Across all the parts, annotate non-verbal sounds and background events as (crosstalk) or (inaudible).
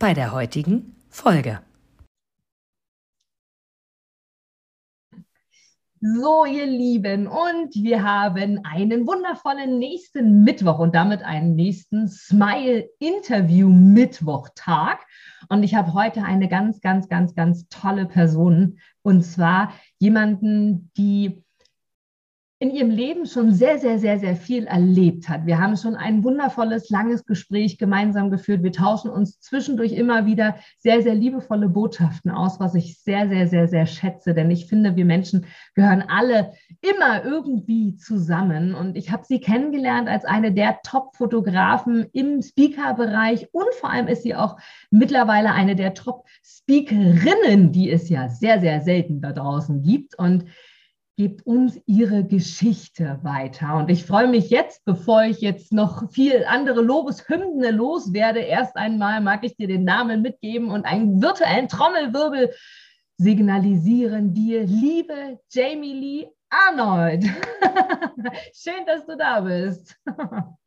bei der heutigen Folge. So, ihr Lieben, und wir haben einen wundervollen nächsten Mittwoch und damit einen nächsten Smile-Interview-Mittwoch-Tag. Und ich habe heute eine ganz, ganz, ganz, ganz tolle Person und zwar jemanden, die in ihrem Leben schon sehr, sehr, sehr, sehr viel erlebt hat. Wir haben schon ein wundervolles, langes Gespräch gemeinsam geführt. Wir tauschen uns zwischendurch immer wieder sehr, sehr liebevolle Botschaften aus, was ich sehr, sehr, sehr, sehr schätze. Denn ich finde, wir Menschen gehören alle immer irgendwie zusammen. Und ich habe sie kennengelernt als eine der Top-Fotografen im Speaker-Bereich. Und vor allem ist sie auch mittlerweile eine der Top-Speakerinnen, die es ja sehr, sehr selten da draußen gibt. Und gibt uns ihre Geschichte weiter. Und ich freue mich jetzt, bevor ich jetzt noch viel andere Lobeshymnen loswerde, erst einmal mag ich dir den Namen mitgeben und einen virtuellen Trommelwirbel signalisieren dir, liebe Jamie Lee Arnold. (laughs) Schön, dass du da bist. (laughs)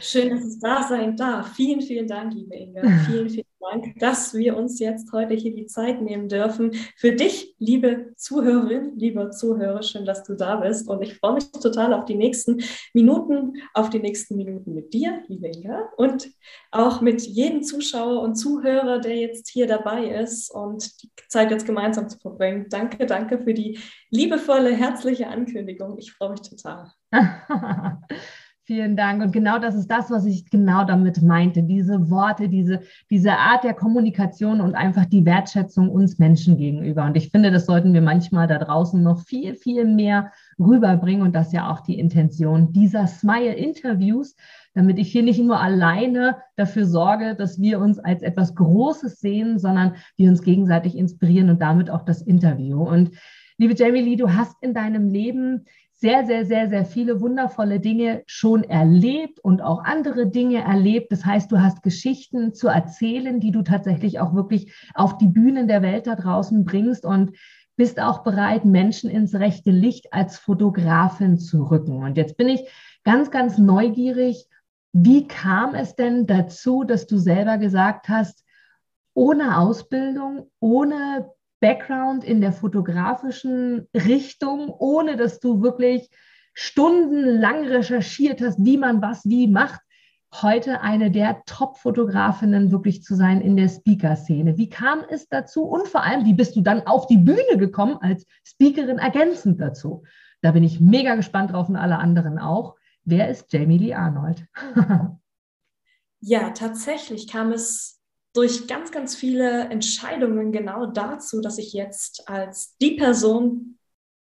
Schön, dass es da sein darf. Vielen, vielen Dank, liebe Inga. (laughs) Vielen, vielen Dank, dass wir uns jetzt heute hier die Zeit nehmen dürfen. Für dich, liebe Zuhörerin, lieber Zuhörer, schön, dass du da bist. Und ich freue mich total auf die nächsten Minuten, auf die nächsten Minuten mit dir, liebe Inga, und auch mit jedem Zuschauer und Zuhörer, der jetzt hier dabei ist und die Zeit jetzt gemeinsam zu verbringen. Danke, danke für die liebevolle, herzliche Ankündigung. Ich freue mich total. (laughs) Vielen Dank. Und genau das ist das, was ich genau damit meinte. Diese Worte, diese, diese Art der Kommunikation und einfach die Wertschätzung uns Menschen gegenüber. Und ich finde, das sollten wir manchmal da draußen noch viel, viel mehr rüberbringen. Und das ist ja auch die Intention dieser Smile-Interviews, damit ich hier nicht nur alleine dafür sorge, dass wir uns als etwas Großes sehen, sondern wir uns gegenseitig inspirieren und damit auch das Interview. Und liebe Jamie Lee, du hast in deinem Leben sehr, sehr, sehr, sehr viele wundervolle Dinge schon erlebt und auch andere Dinge erlebt. Das heißt, du hast Geschichten zu erzählen, die du tatsächlich auch wirklich auf die Bühnen der Welt da draußen bringst und bist auch bereit, Menschen ins rechte Licht als Fotografin zu rücken. Und jetzt bin ich ganz, ganz neugierig. Wie kam es denn dazu, dass du selber gesagt hast, ohne Ausbildung, ohne Background in der fotografischen Richtung, ohne dass du wirklich stundenlang recherchiert hast, wie man was wie macht, heute eine der Top-Fotografinnen wirklich zu sein in der Speaker-Szene. Wie kam es dazu und vor allem, wie bist du dann auf die Bühne gekommen als Speakerin ergänzend dazu? Da bin ich mega gespannt drauf und alle anderen auch. Wer ist Jamie Lee Arnold? (laughs) ja, tatsächlich kam es durch ganz, ganz viele Entscheidungen genau dazu, dass ich jetzt als die Person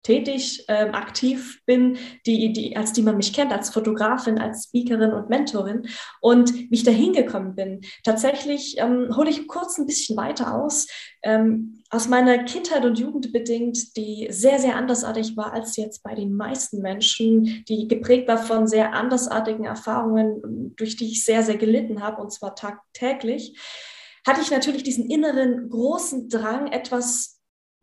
tätig, ähm, aktiv bin, die, die, als die man mich kennt, als Fotografin, als Speakerin und Mentorin und mich dahin gekommen bin. Tatsächlich ähm, hole ich kurz ein bisschen weiter aus. Ähm, aus meiner Kindheit und Jugend bedingt, die sehr, sehr andersartig war als jetzt bei den meisten Menschen, die geprägt war von sehr andersartigen Erfahrungen, durch die ich sehr, sehr gelitten habe, und zwar tagtäglich hatte ich natürlich diesen inneren großen Drang, etwas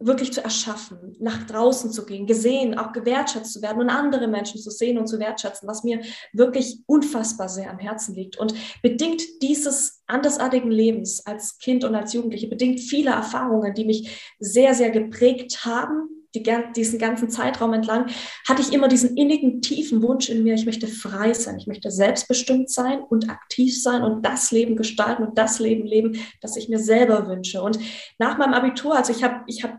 wirklich zu erschaffen, nach draußen zu gehen, gesehen, auch gewertschätzt zu werden und andere Menschen zu sehen und zu wertschätzen, was mir wirklich unfassbar sehr am Herzen liegt. Und bedingt dieses andersartigen Lebens als Kind und als Jugendliche, bedingt viele Erfahrungen, die mich sehr, sehr geprägt haben, die, diesen ganzen Zeitraum entlang, hatte ich immer diesen innigen, tiefen Wunsch in mir, ich möchte frei sein, ich möchte selbstbestimmt sein und aktiv sein und das Leben gestalten und das Leben leben, das ich mir selber wünsche. Und nach meinem Abitur, also ich habe, ich habe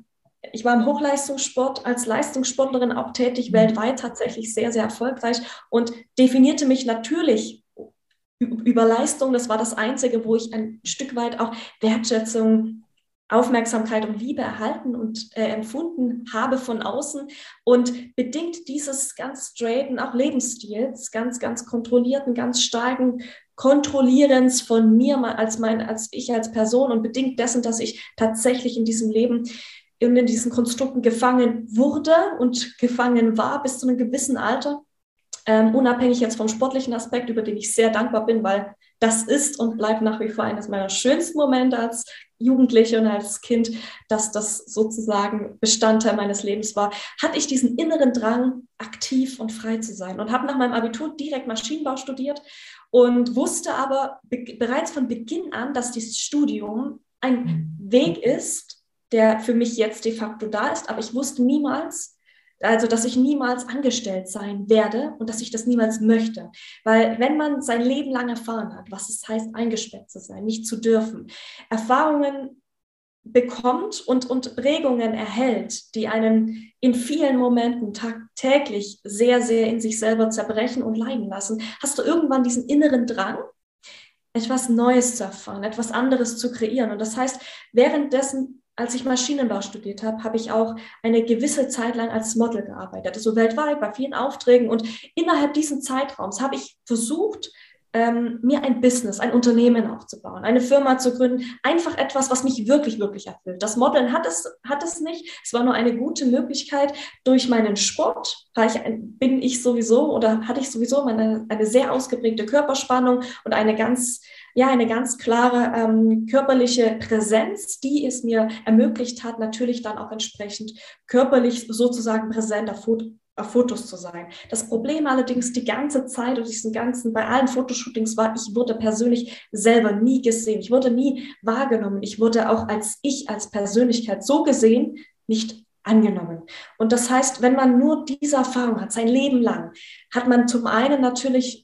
ich war im Hochleistungssport als Leistungssportlerin auch tätig, mhm. weltweit tatsächlich sehr, sehr erfolgreich und definierte mich natürlich über Leistung. Das war das Einzige, wo ich ein Stück weit auch Wertschätzung Aufmerksamkeit und Liebe erhalten und äh, empfunden habe von außen und bedingt dieses ganz straighten auch Lebensstils, ganz, ganz kontrollierten, ganz starken Kontrollierens von mir als mein, als ich als Person und bedingt dessen, dass ich tatsächlich in diesem Leben in diesen Konstrukten gefangen wurde und gefangen war bis zu einem gewissen Alter, ähm, unabhängig jetzt vom sportlichen Aspekt, über den ich sehr dankbar bin, weil das ist und bleibt nach wie vor eines meiner schönsten Momente als Jugendliche und als Kind, dass das sozusagen Bestandteil meines Lebens war, hatte ich diesen inneren Drang, aktiv und frei zu sein und habe nach meinem Abitur direkt Maschinenbau studiert und wusste aber be bereits von Beginn an, dass dieses Studium ein Weg ist, der für mich jetzt de facto da ist, aber ich wusste niemals, also, dass ich niemals angestellt sein werde und dass ich das niemals möchte. Weil wenn man sein Leben lang erfahren hat, was es heißt, eingesperrt zu sein, nicht zu dürfen, Erfahrungen bekommt und, und Prägungen erhält, die einen in vielen Momenten tagtäglich sehr, sehr in sich selber zerbrechen und leiden lassen, hast du irgendwann diesen inneren Drang, etwas Neues zu erfahren, etwas anderes zu kreieren. Und das heißt, währenddessen als ich Maschinenbau studiert habe, habe ich auch eine gewisse Zeit lang als Model gearbeitet, also weltweit bei vielen Aufträgen. Und innerhalb dieses Zeitraums habe ich versucht, ähm, mir ein Business, ein Unternehmen aufzubauen, eine Firma zu gründen, einfach etwas, was mich wirklich, wirklich erfüllt. Das Modeln hat es, hat es nicht. Es war nur eine gute Möglichkeit. Durch meinen Sport ich, bin ich sowieso oder hatte ich sowieso eine, eine sehr ausgeprägte Körperspannung und eine ganz ja eine ganz klare ähm, körperliche Präsenz, die es mir ermöglicht hat, natürlich dann auch entsprechend körperlich sozusagen präsent auf, auf Fotos zu sein. Das Problem allerdings die ganze Zeit und diesen ganzen, bei allen Fotoshootings war, ich wurde persönlich selber nie gesehen. Ich wurde nie wahrgenommen. Ich wurde auch als ich, als Persönlichkeit so gesehen, nicht angenommen. Und das heißt, wenn man nur diese Erfahrung hat, sein Leben lang, hat man zum einen natürlich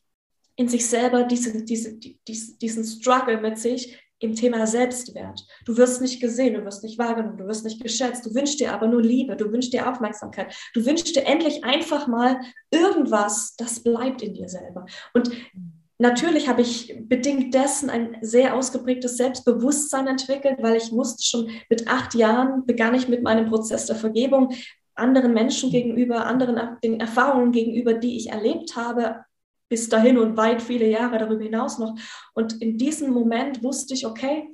in sich selber diese, diese, diesen, diesen Struggle mit sich im Thema Selbstwert. Du wirst nicht gesehen, du wirst nicht wahrgenommen, du wirst nicht geschätzt, du wünschst dir aber nur Liebe, du wünschst dir Aufmerksamkeit, du wünschst dir endlich einfach mal irgendwas, das bleibt in dir selber. Und natürlich habe ich bedingt dessen ein sehr ausgeprägtes Selbstbewusstsein entwickelt, weil ich wusste schon mit acht Jahren begann ich mit meinem Prozess der Vergebung anderen Menschen gegenüber, anderen den Erfahrungen gegenüber, die ich erlebt habe, bis dahin und weit viele Jahre darüber hinaus noch. Und in diesem Moment wusste ich, okay,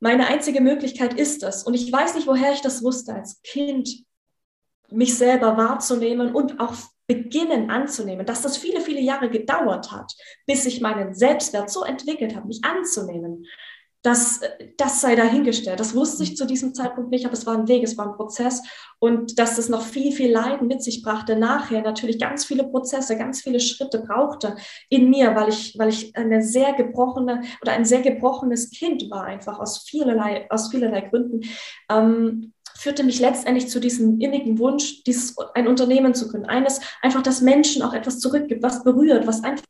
meine einzige Möglichkeit ist das. Und ich weiß nicht, woher ich das wusste als Kind, mich selber wahrzunehmen und auch beginnen anzunehmen, dass das viele, viele Jahre gedauert hat, bis ich meinen Selbstwert so entwickelt habe, mich anzunehmen, das, das sei dahingestellt. Das wusste ich zu diesem Zeitpunkt nicht, aber es war ein Weg, es war ein Prozess und dass es noch viel, viel Leiden mit sich brachte, nachher natürlich ganz viele Prozesse, ganz viele Schritte brauchte in mir, weil ich, weil ich eine sehr gebrochene oder ein sehr gebrochenes Kind war, einfach aus vielerlei, aus vielerlei Gründen. Ähm, führte mich letztendlich zu diesem innigen Wunsch, dieses, ein Unternehmen zu gründen. Eines, einfach, dass Menschen auch etwas zurückgibt, was berührt, was einfach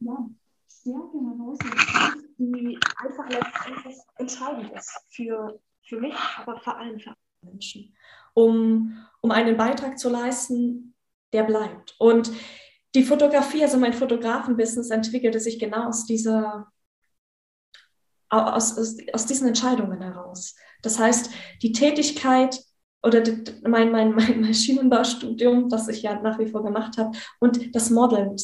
ja, Stärke herausnimmt die einfach letztendlich entscheidend ist für, für mich, aber vor allem für andere Menschen, um, um einen Beitrag zu leisten, der bleibt. Und die Fotografie, also mein Fotografenbusiness entwickelte sich genau aus dieser aus, aus, aus diesen Entscheidungen heraus. Das heißt, die Tätigkeit oder die, mein, mein, mein Maschinenbaustudium, das ich ja nach wie vor gemacht habe, und das Modeln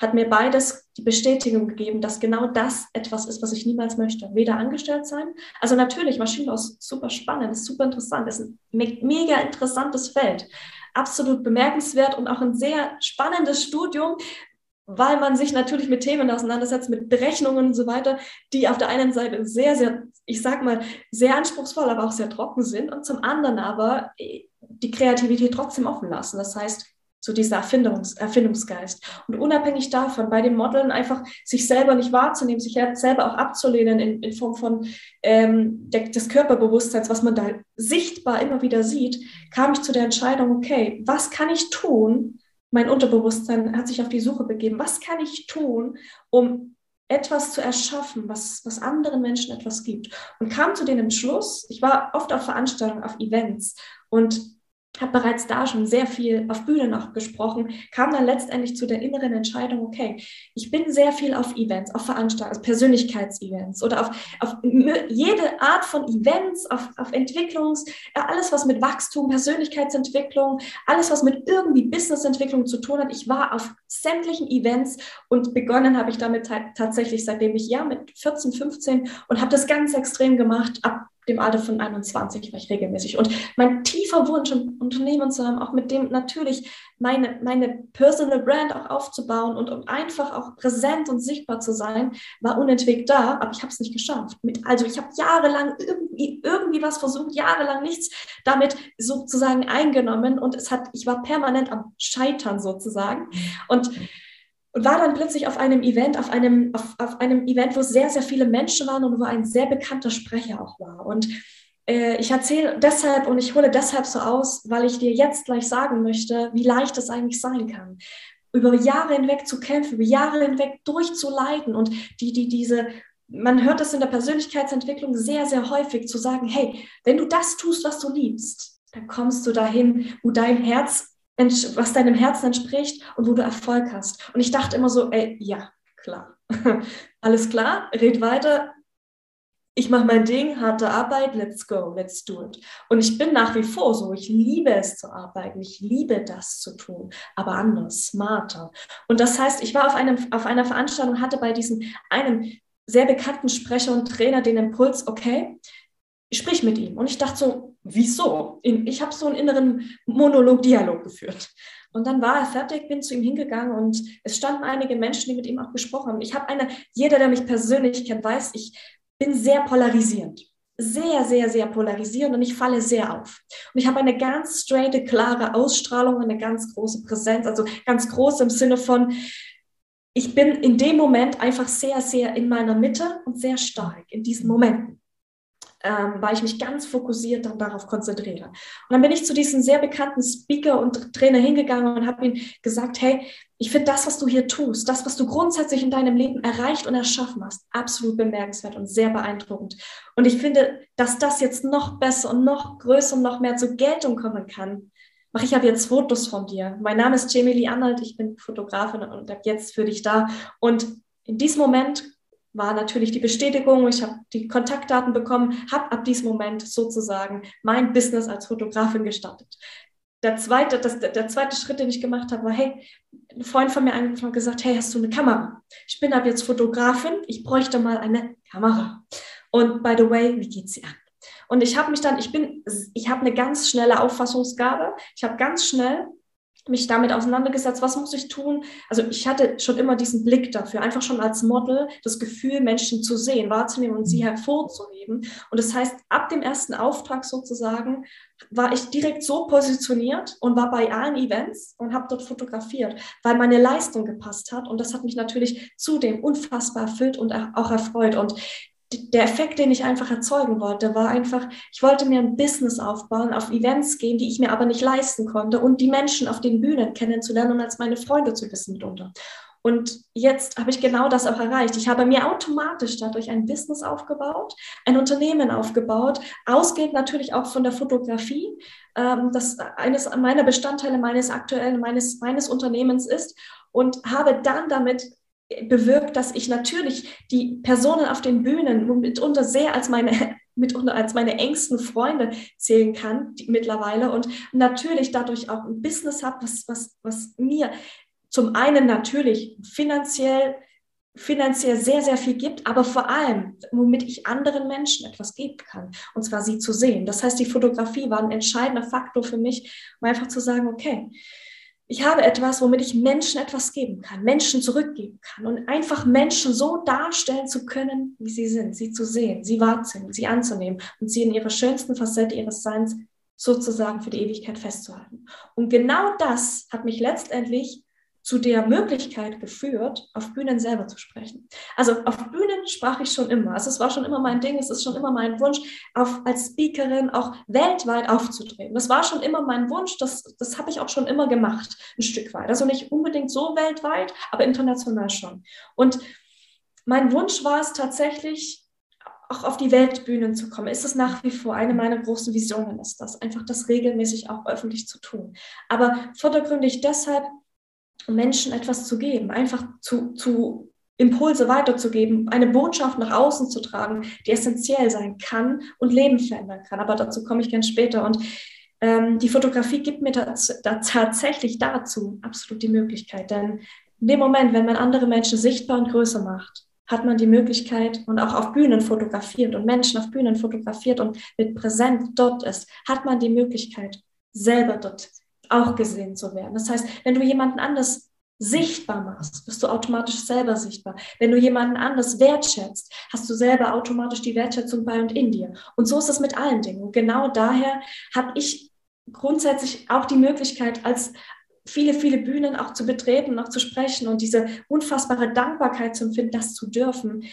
hat mir beides die Bestätigung gegeben, dass genau das etwas ist, was ich niemals möchte. Weder angestellt sein, also natürlich, Maschinenbau ist super spannend, ist super interessant, ist ein mega interessantes Feld, absolut bemerkenswert und auch ein sehr spannendes Studium, weil man sich natürlich mit Themen auseinandersetzt, mit Berechnungen und so weiter, die auf der einen Seite sehr, sehr, ich sag mal, sehr anspruchsvoll, aber auch sehr trocken sind und zum anderen aber die Kreativität trotzdem offen lassen. Das heißt, so dieser Erfindungs Erfindungsgeist. Und unabhängig davon, bei den Modeln einfach sich selber nicht wahrzunehmen, sich selber auch abzulehnen in, in Form von ähm, der, des Körperbewusstseins, was man da sichtbar immer wieder sieht, kam ich zu der Entscheidung, okay, was kann ich tun? Mein Unterbewusstsein hat sich auf die Suche begeben. Was kann ich tun, um etwas zu erschaffen, was, was anderen Menschen etwas gibt? Und kam zu dem Entschluss, ich war oft auf Veranstaltungen, auf Events und habe bereits da schon sehr viel auf Bühnen auch gesprochen, kam dann letztendlich zu der inneren Entscheidung, okay, ich bin sehr viel auf Events, auf Veranstaltungen, also Persönlichkeitsevents oder auf, auf jede Art von Events, auf, auf Entwicklungs, alles was mit Wachstum, Persönlichkeitsentwicklung, alles was mit irgendwie Businessentwicklung zu tun hat. Ich war auf sämtlichen Events und begonnen habe ich damit tatsächlich, seitdem ich ja mit 14, 15 und habe das ganz extrem gemacht, ab dem Alter von 21 war ich regelmäßig. Und mein tiefer Wunsch, ein Unternehmen zu haben, auch mit dem natürlich meine, meine Personal Brand auch aufzubauen und um einfach auch präsent und sichtbar zu sein, war unentwegt da, aber ich habe es nicht geschafft. Mit, also ich habe jahrelang irgendwie, irgendwie was versucht, jahrelang nichts damit sozusagen eingenommen und es hat, ich war permanent am Scheitern sozusagen. Und und war dann plötzlich auf einem Event, auf einem, auf, auf einem Event, wo sehr, sehr viele Menschen waren und wo ein sehr bekannter Sprecher auch war. Und äh, ich erzähle deshalb und ich hole deshalb so aus, weil ich dir jetzt gleich sagen möchte, wie leicht es eigentlich sein kann. Über Jahre hinweg zu kämpfen, über Jahre hinweg durchzuleiden und die, die, diese, man hört das in der Persönlichkeitsentwicklung sehr, sehr häufig zu sagen, hey, wenn du das tust, was du liebst, dann kommst du dahin, wo dein Herz was deinem Herzen entspricht und wo du Erfolg hast. Und ich dachte immer so, ey, ja, klar. (laughs) Alles klar, red weiter. Ich mache mein Ding, harte Arbeit, let's go, let's do it. Und ich bin nach wie vor so, ich liebe es zu arbeiten, ich liebe das zu tun, aber anders, smarter. Und das heißt, ich war auf, einem, auf einer Veranstaltung, hatte bei diesem einem sehr bekannten Sprecher und Trainer den Impuls, okay, sprich mit ihm. Und ich dachte so, wieso? Ich habe so einen inneren Monolog, Dialog geführt. Und dann war er fertig, bin zu ihm hingegangen und es standen einige Menschen, die mit ihm auch gesprochen haben. Ich habe eine, jeder, der mich persönlich kennt, weiß, ich bin sehr polarisierend. Sehr, sehr, sehr polarisierend und ich falle sehr auf. Und ich habe eine ganz straighte, klare Ausstrahlung, eine ganz große Präsenz, also ganz groß im Sinne von, ich bin in dem Moment einfach sehr, sehr in meiner Mitte und sehr stark in diesen Momenten ähm, weil ich mich ganz fokussiert dann darauf konzentriere. Und dann bin ich zu diesem sehr bekannten Speaker und Trainer hingegangen und habe ihm gesagt, hey, ich finde das, was du hier tust, das, was du grundsätzlich in deinem Leben erreicht und erschaffen hast, absolut bemerkenswert und sehr beeindruckend. Und ich finde, dass das jetzt noch besser und noch größer und noch mehr zur Geltung kommen kann. Mache ich habe jetzt Fotos von dir. Mein Name ist Jamie Lee Arnold, ich bin Fotografin und ab jetzt für dich da. Und in diesem Moment war natürlich die Bestätigung, ich habe die Kontaktdaten bekommen, habe ab diesem Moment sozusagen mein Business als Fotografin gestartet. Der zweite, das, der zweite Schritt, den ich gemacht habe, war, hey, ein Freund von mir und gesagt, hey, hast du eine Kamera? Ich bin ab jetzt Fotografin, ich bräuchte mal eine Kamera. Und by the way, wie geht sie an? Und ich habe mich dann, ich bin, ich habe eine ganz schnelle Auffassungsgabe. Ich habe ganz schnell mich damit auseinandergesetzt, was muss ich tun? Also ich hatte schon immer diesen Blick dafür, einfach schon als Model das Gefühl, Menschen zu sehen, wahrzunehmen und sie mhm. hervorzuheben. Und das heißt, ab dem ersten Auftrag sozusagen war ich direkt so positioniert und war bei allen Events und habe dort fotografiert, weil meine Leistung gepasst hat. Und das hat mich natürlich zudem unfassbar erfüllt und auch erfreut. Und der Effekt, den ich einfach erzeugen wollte, war einfach, ich wollte mir ein Business aufbauen, auf Events gehen, die ich mir aber nicht leisten konnte und die Menschen auf den Bühnen kennenzulernen und als meine Freunde zu wissen mitunter. Und jetzt habe ich genau das auch erreicht. Ich habe mir automatisch dadurch ein Business aufgebaut, ein Unternehmen aufgebaut, ausgehend natürlich auch von der Fotografie, ähm, das eines meiner Bestandteile meines aktuellen, meines, meines Unternehmens ist und habe dann damit bewirkt, dass ich natürlich die Personen auf den Bühnen mitunter sehr als meine (laughs) mitunter als meine engsten Freunde zählen kann die, mittlerweile und natürlich dadurch auch ein Business habe, was, was, was mir zum einen natürlich finanziell finanziell sehr, sehr viel gibt, aber vor allem, womit ich anderen Menschen etwas geben kann, und zwar sie zu sehen. Das heißt, die Fotografie war ein entscheidender Faktor für mich, um einfach zu sagen, okay, ich habe etwas, womit ich Menschen etwas geben kann, Menschen zurückgeben kann und einfach Menschen so darstellen zu können, wie sie sind, sie zu sehen, sie wahrzunehmen, sie anzunehmen und sie in ihrer schönsten Facette ihres Seins sozusagen für die Ewigkeit festzuhalten. Und genau das hat mich letztendlich zu der Möglichkeit geführt, auf Bühnen selber zu sprechen. Also auf Bühnen sprach ich schon immer. Also es war schon immer mein Ding, es ist schon immer mein Wunsch, auf, als Speakerin auch weltweit aufzutreten. Das war schon immer mein Wunsch, das, das habe ich auch schon immer gemacht, ein Stück weit. Also nicht unbedingt so weltweit, aber international schon. Und mein Wunsch war es tatsächlich, auch auf die Weltbühnen zu kommen, ist es nach wie vor eine meiner großen Visionen, ist das, einfach das regelmäßig auch öffentlich zu tun. Aber vordergründig deshalb, Menschen etwas zu geben, einfach zu, zu Impulse weiterzugeben, eine Botschaft nach außen zu tragen, die essentiell sein kann und Leben verändern kann. Aber dazu komme ich ganz später. Und ähm, die Fotografie gibt mir da, da tatsächlich dazu absolut die Möglichkeit. Denn in dem Moment, wenn man andere Menschen sichtbar und größer macht, hat man die Möglichkeit und auch auf Bühnen fotografiert und Menschen auf Bühnen fotografiert und mit präsent dort ist, hat man die Möglichkeit, selber dort auch gesehen zu werden. Das heißt, wenn du jemanden anders sichtbar machst, bist du automatisch selber sichtbar. Wenn du jemanden anders wertschätzt, hast du selber automatisch die Wertschätzung bei und in dir. Und so ist es mit allen Dingen. Und genau daher habe ich grundsätzlich auch die Möglichkeit, als viele, viele Bühnen auch zu betreten, auch zu sprechen und diese unfassbare Dankbarkeit zu empfinden, das zu dürfen,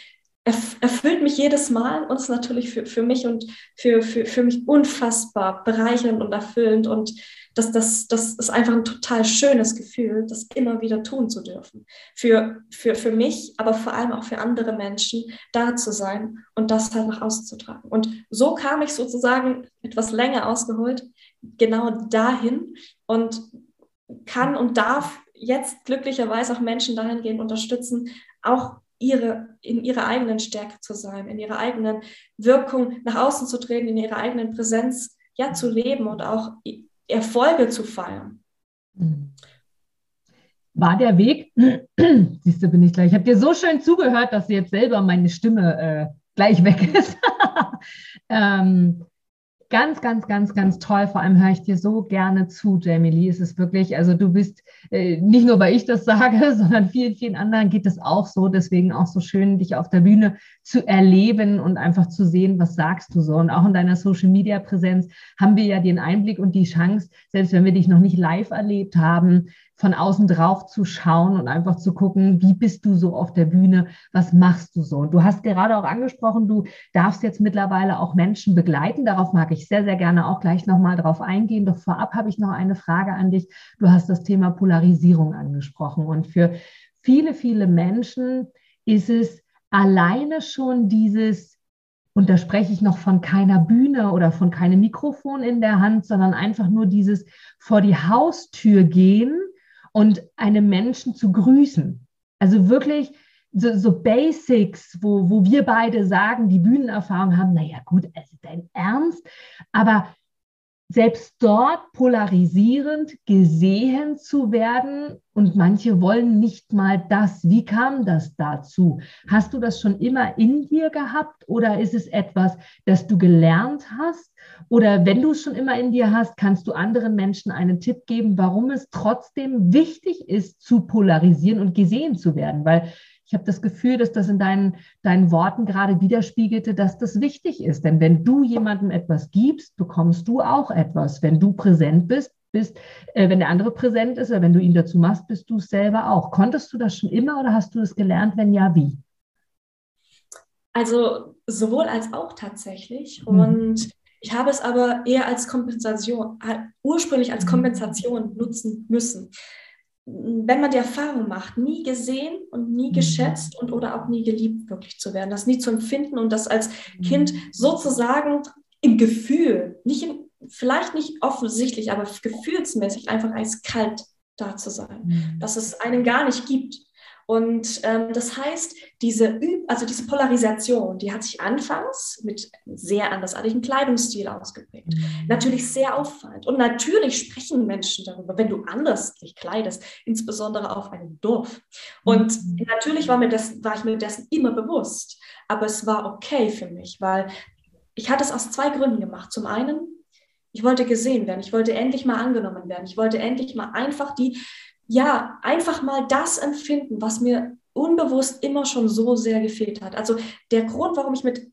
erfüllt mich jedes Mal und ist natürlich für, für mich und für, für, für mich unfassbar bereichernd und erfüllend und das, das, das ist einfach ein total schönes Gefühl, das immer wieder tun zu dürfen. Für, für, für mich, aber vor allem auch für andere Menschen da zu sein und das halt nach außen zu tragen. Und so kam ich sozusagen etwas länger ausgeholt, genau dahin und kann und darf jetzt glücklicherweise auch Menschen dahingehend unterstützen, auch ihre, in ihrer eigenen Stärke zu sein, in ihrer eigenen Wirkung nach außen zu treten, in ihrer eigenen Präsenz ja zu leben und auch Erfolge zu feiern. War der Weg, (clears throat) siehst du, bin ich gleich, ich habe dir so schön zugehört, dass jetzt selber meine Stimme äh, gleich weg ist. (laughs) ähm, ganz, ganz, ganz, ganz toll. Vor allem höre ich dir so gerne zu, Jamie Lee. Es ist wirklich, also du bist, äh, nicht nur weil ich das sage, (laughs) sondern vielen, vielen anderen geht es auch so. Deswegen auch so schön, dich auf der Bühne zu erleben und einfach zu sehen, was sagst du so. Und auch in deiner Social Media Präsenz haben wir ja den Einblick und die Chance, selbst wenn wir dich noch nicht live erlebt haben, von außen drauf zu schauen und einfach zu gucken, wie bist du so auf der Bühne, was machst du so. Und du hast gerade auch angesprochen, du darfst jetzt mittlerweile auch Menschen begleiten. Darauf mag ich sehr, sehr gerne auch gleich nochmal drauf eingehen. Doch vorab habe ich noch eine Frage an dich. Du hast das Thema Polarisierung angesprochen. Und für viele, viele Menschen ist es alleine schon dieses, und da spreche ich noch von keiner Bühne oder von keinem Mikrofon in der Hand, sondern einfach nur dieses vor die Haustür gehen und einem Menschen zu grüßen. Also wirklich so, so Basics, wo, wo wir beide sagen, die Bühnenerfahrung haben, naja gut, ist dein Ernst, aber selbst dort polarisierend gesehen zu werden und manche wollen nicht mal das. Wie kam das dazu? Hast du das schon immer in dir gehabt oder ist es etwas, das du gelernt hast? Oder wenn du es schon immer in dir hast, kannst du anderen Menschen einen Tipp geben, warum es trotzdem wichtig ist, zu polarisieren und gesehen zu werden? Weil ich habe das Gefühl, dass das in deinen, deinen Worten gerade widerspiegelte, dass das wichtig ist. Denn wenn du jemandem etwas gibst, bekommst du auch etwas. Wenn du präsent bist, bist äh, wenn der andere präsent ist oder wenn du ihn dazu machst, bist du es selber auch. Konntest du das schon immer oder hast du es gelernt? Wenn ja, wie? Also sowohl als auch tatsächlich. Mhm. Und ich habe es aber eher als Kompensation, äh, ursprünglich als mhm. Kompensation nutzen müssen wenn man die Erfahrung macht, nie gesehen und nie mhm. geschätzt und oder auch nie geliebt wirklich zu werden, das nie zu empfinden und das als Kind mhm. sozusagen im Gefühl, nicht im, vielleicht nicht offensichtlich, aber gefühlsmäßig einfach eiskalt da zu sein, mhm. dass es einen gar nicht gibt und ähm, das heißt, diese, also diese Polarisation, die hat sich anfangs mit sehr andersartigen Kleidungsstil ausgeprägt. Mhm. Natürlich sehr auffallend. Und natürlich sprechen Menschen darüber, wenn du anders dich kleidest, insbesondere auf einem Dorf. Und mhm. natürlich war, mir das, war ich mir dessen immer bewusst. Aber es war okay für mich, weil ich hatte es aus zwei Gründen gemacht. Zum einen, ich wollte gesehen werden. Ich wollte endlich mal angenommen werden. Ich wollte endlich mal einfach die ja, einfach mal das empfinden, was mir unbewusst immer schon so sehr gefehlt hat. Also der Grund, warum ich mit,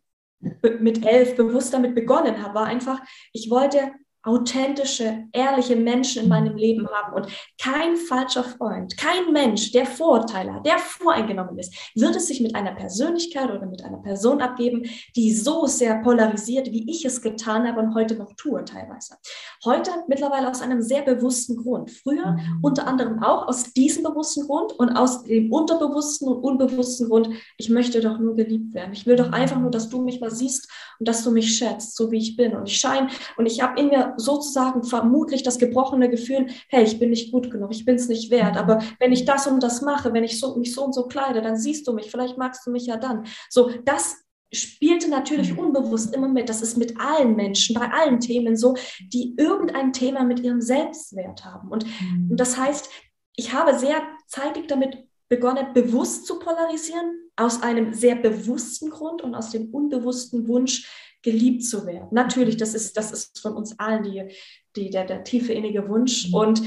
mit elf bewusst damit begonnen habe, war einfach, ich wollte authentische, ehrliche Menschen in meinem Leben haben und kein falscher Freund, kein Mensch, der Vorurteile hat, der voreingenommen ist, wird es sich mit einer Persönlichkeit oder mit einer Person abgeben, die so sehr polarisiert, wie ich es getan habe und heute noch tue teilweise. Heute mittlerweile aus einem sehr bewussten Grund. Früher unter anderem auch aus diesem bewussten Grund und aus dem unterbewussten und unbewussten Grund, ich möchte doch nur geliebt werden. Ich will doch einfach nur, dass du mich mal siehst und dass du mich schätzt, so wie ich bin. Und ich scheine und ich habe in mir sozusagen vermutlich das gebrochene Gefühl, hey, ich bin nicht gut genug, ich bin es nicht wert. Aber wenn ich das und das mache, wenn ich so, mich so und so kleide, dann siehst du mich, vielleicht magst du mich ja dann. So, das spielte natürlich mhm. unbewusst immer mit. Das ist mit allen Menschen, bei allen Themen so, die irgendein Thema mit ihrem Selbstwert haben. Und, und mhm. das heißt, ich habe sehr zeitig damit begonnen, bewusst zu polarisieren, aus einem sehr bewussten Grund und aus dem unbewussten Wunsch, geliebt zu werden. Natürlich, das ist, das ist von uns allen die, die, der, der tiefe innige Wunsch. Mhm. Und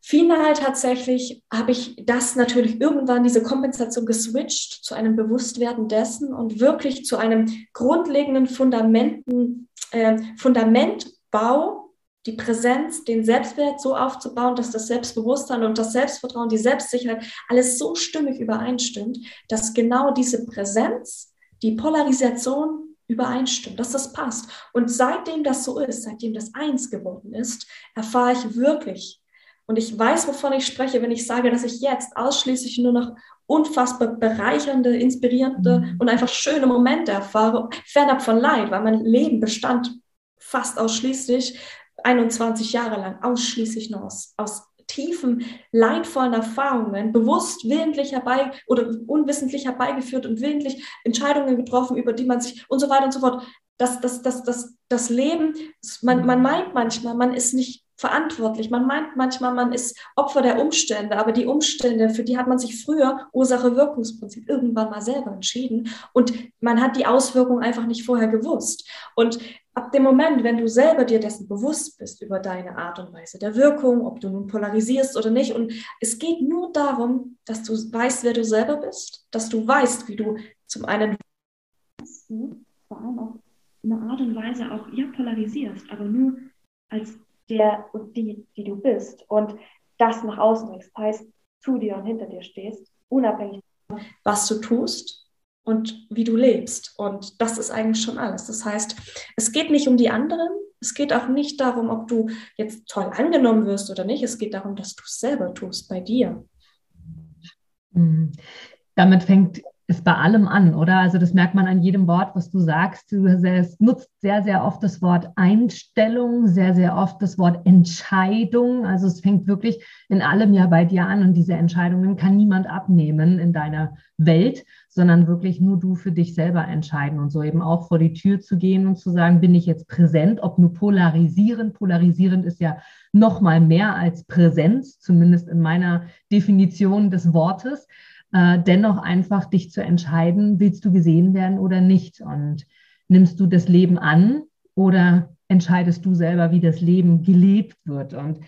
final tatsächlich habe ich das natürlich irgendwann, diese Kompensation geswitcht zu einem Bewusstwerden dessen und wirklich zu einem grundlegenden Fundamenten, äh, Fundamentbau, die Präsenz, den Selbstwert so aufzubauen, dass das Selbstbewusstsein und das Selbstvertrauen, die Selbstsicherheit alles so stimmig übereinstimmt, dass genau diese Präsenz, die Polarisation übereinstimmt, dass das passt. Und seitdem das so ist, seitdem das eins geworden ist, erfahre ich wirklich, und ich weiß, wovon ich spreche, wenn ich sage, dass ich jetzt ausschließlich nur noch unfassbar bereichernde, inspirierende mhm. und einfach schöne Momente erfahre, fernab von Leid, weil mein Leben bestand fast ausschließlich 21 Jahre lang ausschließlich nur aus, aus tiefen, leidvollen Erfahrungen bewusst, willentlich herbei oder unwissentlich herbeigeführt und willentlich Entscheidungen getroffen, über die man sich und so weiter und so fort. Das, das, das, das, das Leben, man, man meint manchmal, man ist nicht verantwortlich. Man meint manchmal, man ist Opfer der Umstände, aber die Umstände, für die hat man sich früher Ursache-Wirkungsprinzip irgendwann mal selber entschieden und man hat die Auswirkungen einfach nicht vorher gewusst. Und ab dem Moment, wenn du selber dir dessen bewusst bist über deine Art und Weise der Wirkung, ob du nun polarisierst oder nicht, und es geht nur darum, dass du weißt, wer du selber bist, dass du weißt, wie du zum einen vor allem auch eine Art und Weise auch ja polarisierst, aber nur als der und die, die du bist und das nach außen bringst, heißt zu dir und hinter dir stehst, unabhängig was du tust und wie du lebst. Und das ist eigentlich schon alles. Das heißt, es geht nicht um die anderen, es geht auch nicht darum, ob du jetzt toll angenommen wirst oder nicht. Es geht darum, dass du es selber tust bei dir. Mhm. Damit fängt ist bei allem an, oder? Also das merkt man an jedem Wort, was du sagst. Du nutzt sehr, sehr oft das Wort Einstellung, sehr, sehr oft das Wort Entscheidung. Also es fängt wirklich in allem ja bei dir an und diese Entscheidungen kann niemand abnehmen in deiner Welt, sondern wirklich nur du für dich selber entscheiden und so eben auch vor die Tür zu gehen und zu sagen, bin ich jetzt präsent, ob nur polarisierend. Polarisierend ist ja noch mal mehr als Präsenz, zumindest in meiner Definition des Wortes äh, dennoch einfach dich zu entscheiden, willst du gesehen werden oder nicht? Und nimmst du das Leben an oder entscheidest du selber, wie das Leben gelebt wird? Und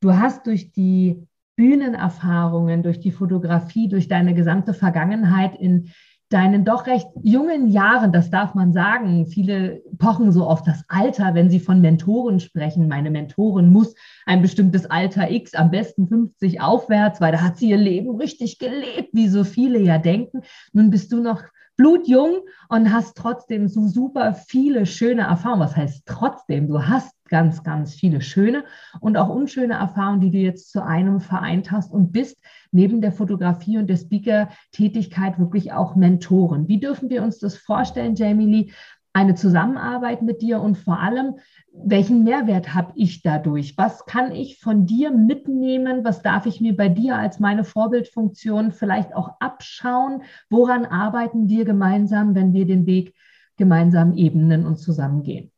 du hast durch die Bühnenerfahrungen, durch die Fotografie, durch deine gesamte Vergangenheit in deinen doch recht jungen Jahren, das darf man sagen, viele pochen so auf das Alter, wenn sie von Mentoren sprechen. Meine Mentorin muss ein bestimmtes Alter X, am besten 50 aufwärts, weil da hat sie ihr Leben richtig gelebt, wie so viele ja denken. Nun bist du noch blutjung und hast trotzdem so super viele schöne Erfahrungen. Was heißt trotzdem? Du hast ganz, ganz viele schöne und auch unschöne Erfahrungen, die du jetzt zu einem vereint hast und bist neben der Fotografie und der Speaker-Tätigkeit wirklich auch Mentoren. Wie dürfen wir uns das vorstellen, Jamie Lee? Eine Zusammenarbeit mit dir und vor allem, welchen Mehrwert habe ich dadurch? Was kann ich von dir mitnehmen? Was darf ich mir bei dir als meine Vorbildfunktion vielleicht auch abschauen? Woran arbeiten wir gemeinsam, wenn wir den Weg gemeinsam ebnen und zusammengehen?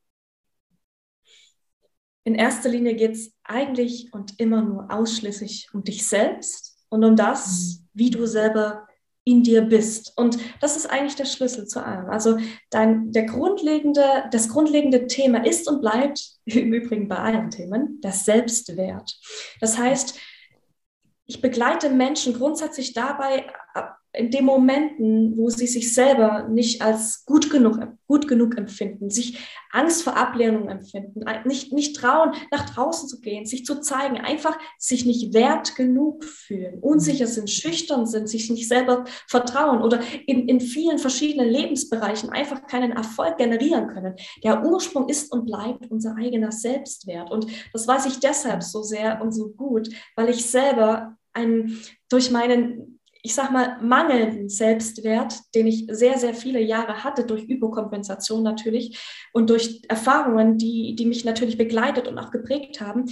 In erster Linie geht es eigentlich und immer nur ausschließlich um dich selbst und um das, mhm. wie du selber in dir bist. Und das ist eigentlich der Schlüssel zu allem. Also dein, der grundlegende, das grundlegende Thema ist und bleibt, (laughs) im Übrigen bei allen Themen, der Selbstwert. Das heißt, ich begleite Menschen grundsätzlich dabei, in den Momenten, wo sie sich selber nicht als gut genug, gut genug empfinden, sich Angst vor Ablehnung empfinden, nicht, nicht trauen, nach draußen zu gehen, sich zu zeigen, einfach sich nicht wert genug fühlen, unsicher sind, schüchtern sind, sich nicht selber vertrauen oder in, in vielen verschiedenen Lebensbereichen einfach keinen Erfolg generieren können. Der Ursprung ist und bleibt unser eigener Selbstwert. Und das weiß ich deshalb so sehr und so gut, weil ich selber ein, durch meinen ich sag mal, mangelnden Selbstwert, den ich sehr, sehr viele Jahre hatte, durch Überkompensation natürlich und durch Erfahrungen, die, die mich natürlich begleitet und auch geprägt haben,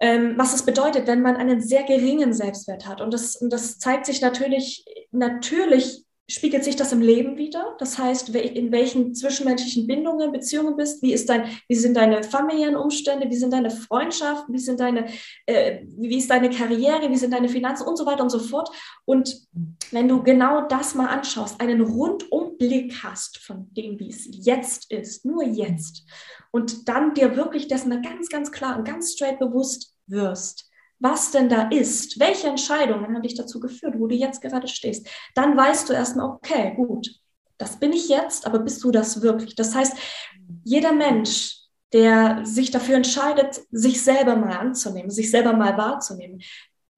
ähm, was es bedeutet, wenn man einen sehr geringen Selbstwert hat. Und das, und das zeigt sich natürlich, natürlich spiegelt sich das im Leben wieder? Das heißt, in welchen zwischenmenschlichen Bindungen, Beziehungen bist, wie, ist dein, wie sind deine familiären Umstände, wie sind deine Freundschaften, wie, sind deine, äh, wie ist deine Karriere, wie sind deine Finanzen? Und so weiter und so fort. Und wenn du genau das mal anschaust, einen Rundumblick hast von dem, wie es jetzt ist, nur jetzt, und dann dir wirklich dessen ganz, ganz klar und ganz straight bewusst wirst, was denn da ist, welche Entscheidungen haben dich dazu geführt, wo du jetzt gerade stehst, dann weißt du erstmal, okay, gut, das bin ich jetzt, aber bist du das wirklich? Das heißt, jeder Mensch, der sich dafür entscheidet, sich selber mal anzunehmen, sich selber mal wahrzunehmen,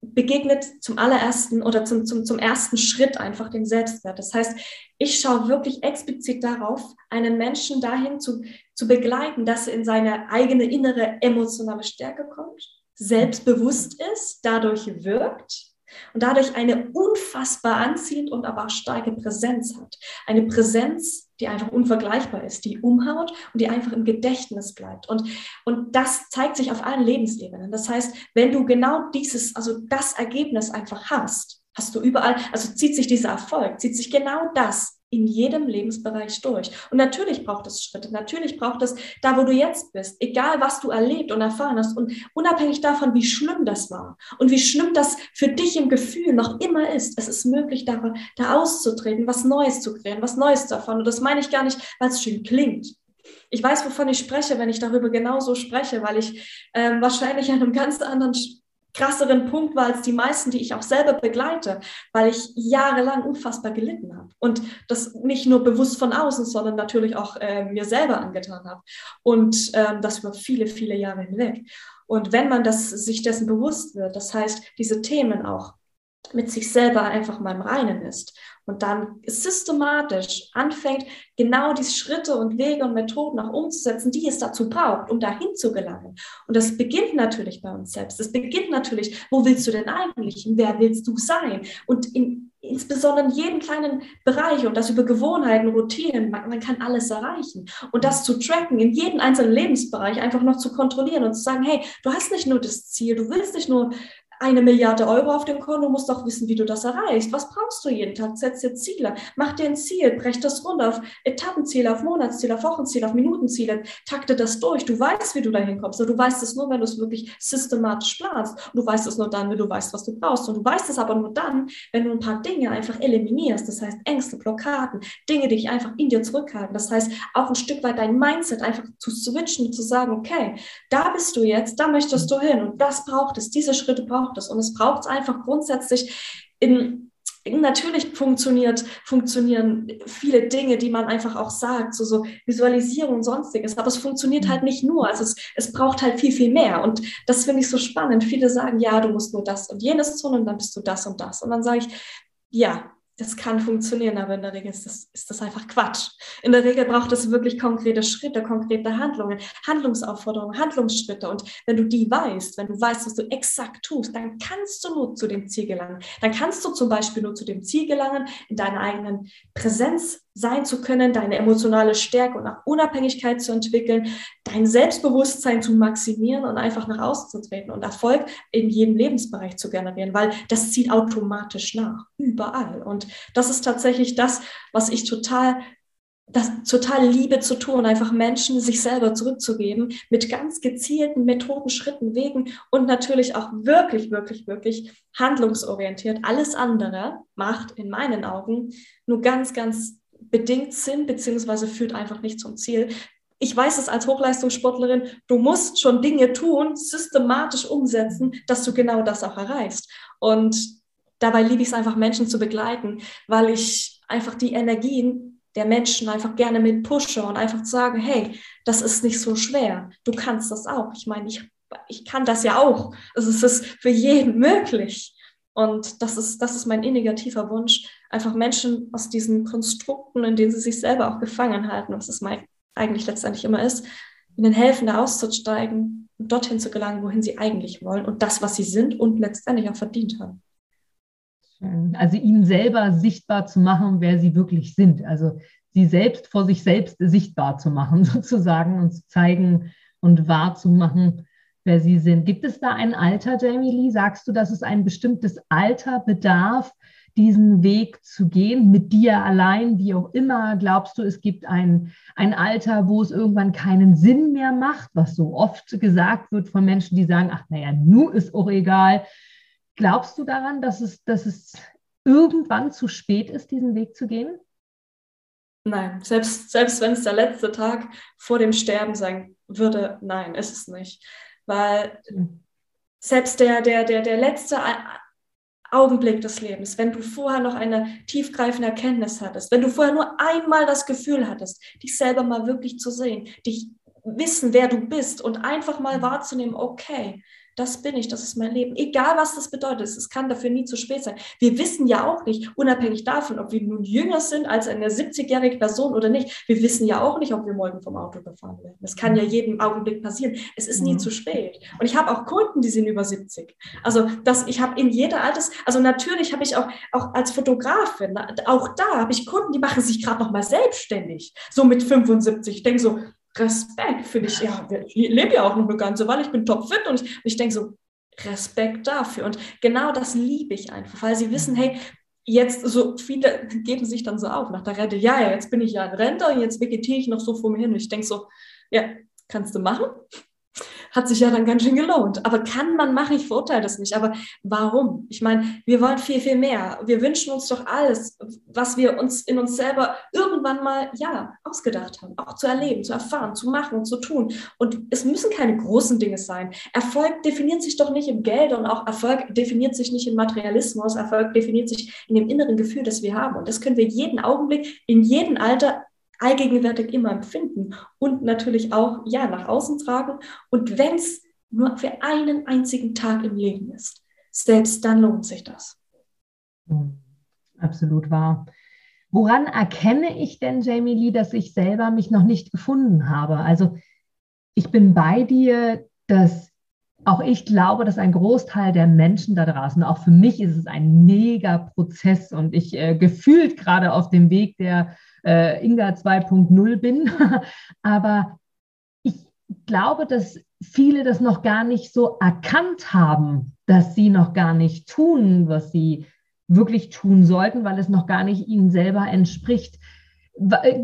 begegnet zum allerersten oder zum, zum, zum ersten Schritt einfach den Selbstwert. Das heißt, ich schaue wirklich explizit darauf, einen Menschen dahin zu, zu begleiten, dass er in seine eigene innere emotionale Stärke kommt, selbstbewusst ist, dadurch wirkt und dadurch eine unfassbar anziehend und aber auch starke Präsenz hat. Eine Präsenz, die einfach unvergleichbar ist, die umhaut und die einfach im Gedächtnis bleibt. Und, und das zeigt sich auf allen Lebensebenen. Das heißt, wenn du genau dieses, also das Ergebnis einfach hast, hast du überall, also zieht sich dieser Erfolg, zieht sich genau das in jedem Lebensbereich durch. Und natürlich braucht es Schritte, natürlich braucht es da, wo du jetzt bist, egal was du erlebt und erfahren hast und unabhängig davon, wie schlimm das war und wie schlimm das für dich im Gefühl noch immer ist, es ist möglich, da, da auszutreten, was Neues zu kreieren, was Neues erfahren. Und das meine ich gar nicht, weil es schön klingt. Ich weiß, wovon ich spreche, wenn ich darüber genauso spreche, weil ich ähm, wahrscheinlich an einem ganz anderen krasseren Punkt war als die meisten, die ich auch selber begleite, weil ich jahrelang unfassbar gelitten habe und das nicht nur bewusst von außen, sondern natürlich auch äh, mir selber angetan habe und ähm, das über viele, viele Jahre hinweg. Und wenn man das, sich dessen bewusst wird, das heißt, diese Themen auch mit sich selber einfach mal im Reinen ist und dann systematisch anfängt, genau diese Schritte und Wege und Methoden auch umzusetzen, die es dazu braucht, um dahin zu gelangen. Und das beginnt natürlich bei uns selbst. Das beginnt natürlich, wo willst du denn eigentlich? Wer willst du sein? Und in, insbesondere in jedem kleinen Bereich und das über Gewohnheiten, Routinen, man, man, kann alles erreichen. Und das zu tracken, in jedem einzelnen Lebensbereich einfach noch zu kontrollieren und zu sagen, hey, du hast nicht nur das Ziel, du willst nicht nur eine Milliarde Euro auf dem Konto, musst doch wissen, wie du das erreichst. Was brauchst du jeden Tag? Setz dir Ziele. Mach dir ein Ziel, brech das runter auf Etappenziele, auf Monatsziele, auf Wochenziele, auf Minutenziele. Takte das durch. Du weißt, wie du dahin kommst. Du weißt es nur, wenn du es wirklich systematisch planst. Und du weißt es nur dann, wenn du weißt, was du brauchst. Und du weißt es aber nur dann, wenn du ein paar Dinge einfach eliminierst. Das heißt, Ängste, Blockaden, Dinge, die dich einfach in dir zurückhalten. Das heißt, auch ein Stück weit dein Mindset einfach zu switchen, zu sagen, okay, da bist du jetzt, da möchtest du hin. Und das braucht es. Diese Schritte braucht braucht es. Und es braucht es einfach grundsätzlich in Natürlich funktioniert, funktionieren viele Dinge, die man einfach auch sagt, so, so Visualisierung und sonstiges, aber es funktioniert halt nicht nur. Also es, es braucht halt viel, viel mehr. Und das finde ich so spannend. Viele sagen, ja, du musst nur das und jenes tun und dann bist du das und das. Und dann sage ich, ja, das kann funktionieren, aber in der Regel ist das, ist das einfach Quatsch. In der Regel braucht es wirklich konkrete Schritte, konkrete Handlungen, Handlungsaufforderungen, Handlungsschritte. Und wenn du die weißt, wenn du weißt, was du exakt tust, dann kannst du nur zu dem Ziel gelangen. Dann kannst du zum Beispiel nur zu dem Ziel gelangen, in deiner eigenen Präsenz sein zu können, deine emotionale Stärke und auch Unabhängigkeit zu entwickeln, dein Selbstbewusstsein zu maximieren und einfach nach außen zu treten und Erfolg in jedem Lebensbereich zu generieren, weil das zieht automatisch nach, überall. Und das ist tatsächlich das, was ich total das total liebe zu tun, einfach Menschen sich selber zurückzugeben mit ganz gezielten Methoden, Schritten, Wegen und natürlich auch wirklich, wirklich, wirklich handlungsorientiert. Alles andere macht in meinen Augen nur ganz, ganz bedingt Sinn, beziehungsweise führt einfach nicht zum Ziel. Ich weiß es als Hochleistungssportlerin, du musst schon Dinge tun, systematisch umsetzen, dass du genau das auch erreichst. Und dabei liebe ich es einfach, Menschen zu begleiten, weil ich einfach die Energien der Menschen einfach gerne mit pushe und einfach sagen, hey, das ist nicht so schwer. Du kannst das auch. Ich meine, ich, ich kann das ja auch. Also es ist für jeden möglich. Und das ist, das ist mein inniger tiefer Wunsch, einfach Menschen aus diesen Konstrukten, in denen sie sich selber auch gefangen halten, was es eigentlich letztendlich immer ist, ihnen helfen, da auszusteigen und dorthin zu gelangen, wohin sie eigentlich wollen und das, was sie sind und letztendlich auch verdient haben. Also ihnen selber sichtbar zu machen, wer sie wirklich sind. Also sie selbst vor sich selbst sichtbar zu machen, (laughs) sozusagen, und zu zeigen und wahrzumachen, wer sie sind. Gibt es da ein Alter, Jamie Lee? Sagst du, dass es ein bestimmtes Alter bedarf, diesen Weg zu gehen, mit dir allein, wie auch immer? Glaubst du, es gibt ein, ein Alter, wo es irgendwann keinen Sinn mehr macht, was so oft gesagt wird von Menschen, die sagen, ach naja, nu ist auch egal. Glaubst du daran, dass es, dass es irgendwann zu spät ist, diesen Weg zu gehen? Nein, selbst, selbst wenn es der letzte Tag vor dem Sterben sein würde, nein, ist es nicht. Weil selbst der, der, der, der letzte Augenblick des Lebens, wenn du vorher noch eine tiefgreifende Erkenntnis hattest, wenn du vorher nur einmal das Gefühl hattest, dich selber mal wirklich zu sehen, dich wissen, wer du bist und einfach mal wahrzunehmen, okay, das bin ich, das ist mein Leben. Egal, was das bedeutet, es kann dafür nie zu spät sein. Wir wissen ja auch nicht, unabhängig davon, ob wir nun jünger sind als eine 70-jährige Person oder nicht, wir wissen ja auch nicht, ob wir morgen vom Auto gefahren werden. Das kann ja jeden Augenblick passieren. Es ist nie mhm. zu spät. Und ich habe auch Kunden, die sind über 70. Also das, ich habe in jeder Alters, also natürlich habe ich auch, auch als Fotografin, auch da habe ich Kunden, die machen sich gerade noch mal selbstständig, so mit 75. Ich denke so, Respekt für dich. Ja, ich lebe ja auch noch eine ganze Weile, ich bin topfit und ich, ich denke so, Respekt dafür. Und genau das liebe ich einfach, weil sie wissen, hey, jetzt so viele (laughs) geben sich dann so auf nach der Rente, ja, ja, jetzt bin ich ja ein Rente und jetzt vegetiere ich noch so vor mir hin. Und ich denke so, ja, kannst du machen hat sich ja dann ganz schön gelohnt. Aber kann man machen, ich verurteile das nicht. Aber warum? Ich meine, wir wollen viel, viel mehr. Wir wünschen uns doch alles, was wir uns in uns selber irgendwann mal, ja, ausgedacht haben, auch zu erleben, zu erfahren, zu machen, zu tun. Und es müssen keine großen Dinge sein. Erfolg definiert sich doch nicht im Geld und auch Erfolg definiert sich nicht im Materialismus. Erfolg definiert sich in dem inneren Gefühl, das wir haben. Und das können wir jeden Augenblick, in jedem Alter allgegenwärtig immer empfinden und natürlich auch ja nach außen tragen. Und wenn es nur für einen einzigen Tag im Leben ist, selbst dann lohnt sich das. Hm, absolut wahr. Woran erkenne ich denn, Jamie Lee, dass ich selber mich noch nicht gefunden habe? Also ich bin bei dir, dass auch ich glaube, dass ein Großteil der Menschen da draußen, auch für mich ist es ein mega Prozess und ich äh, gefühlt gerade auf dem Weg der äh, Inga 2.0 bin. (laughs) Aber ich glaube, dass viele das noch gar nicht so erkannt haben, dass sie noch gar nicht tun, was sie wirklich tun sollten, weil es noch gar nicht ihnen selber entspricht.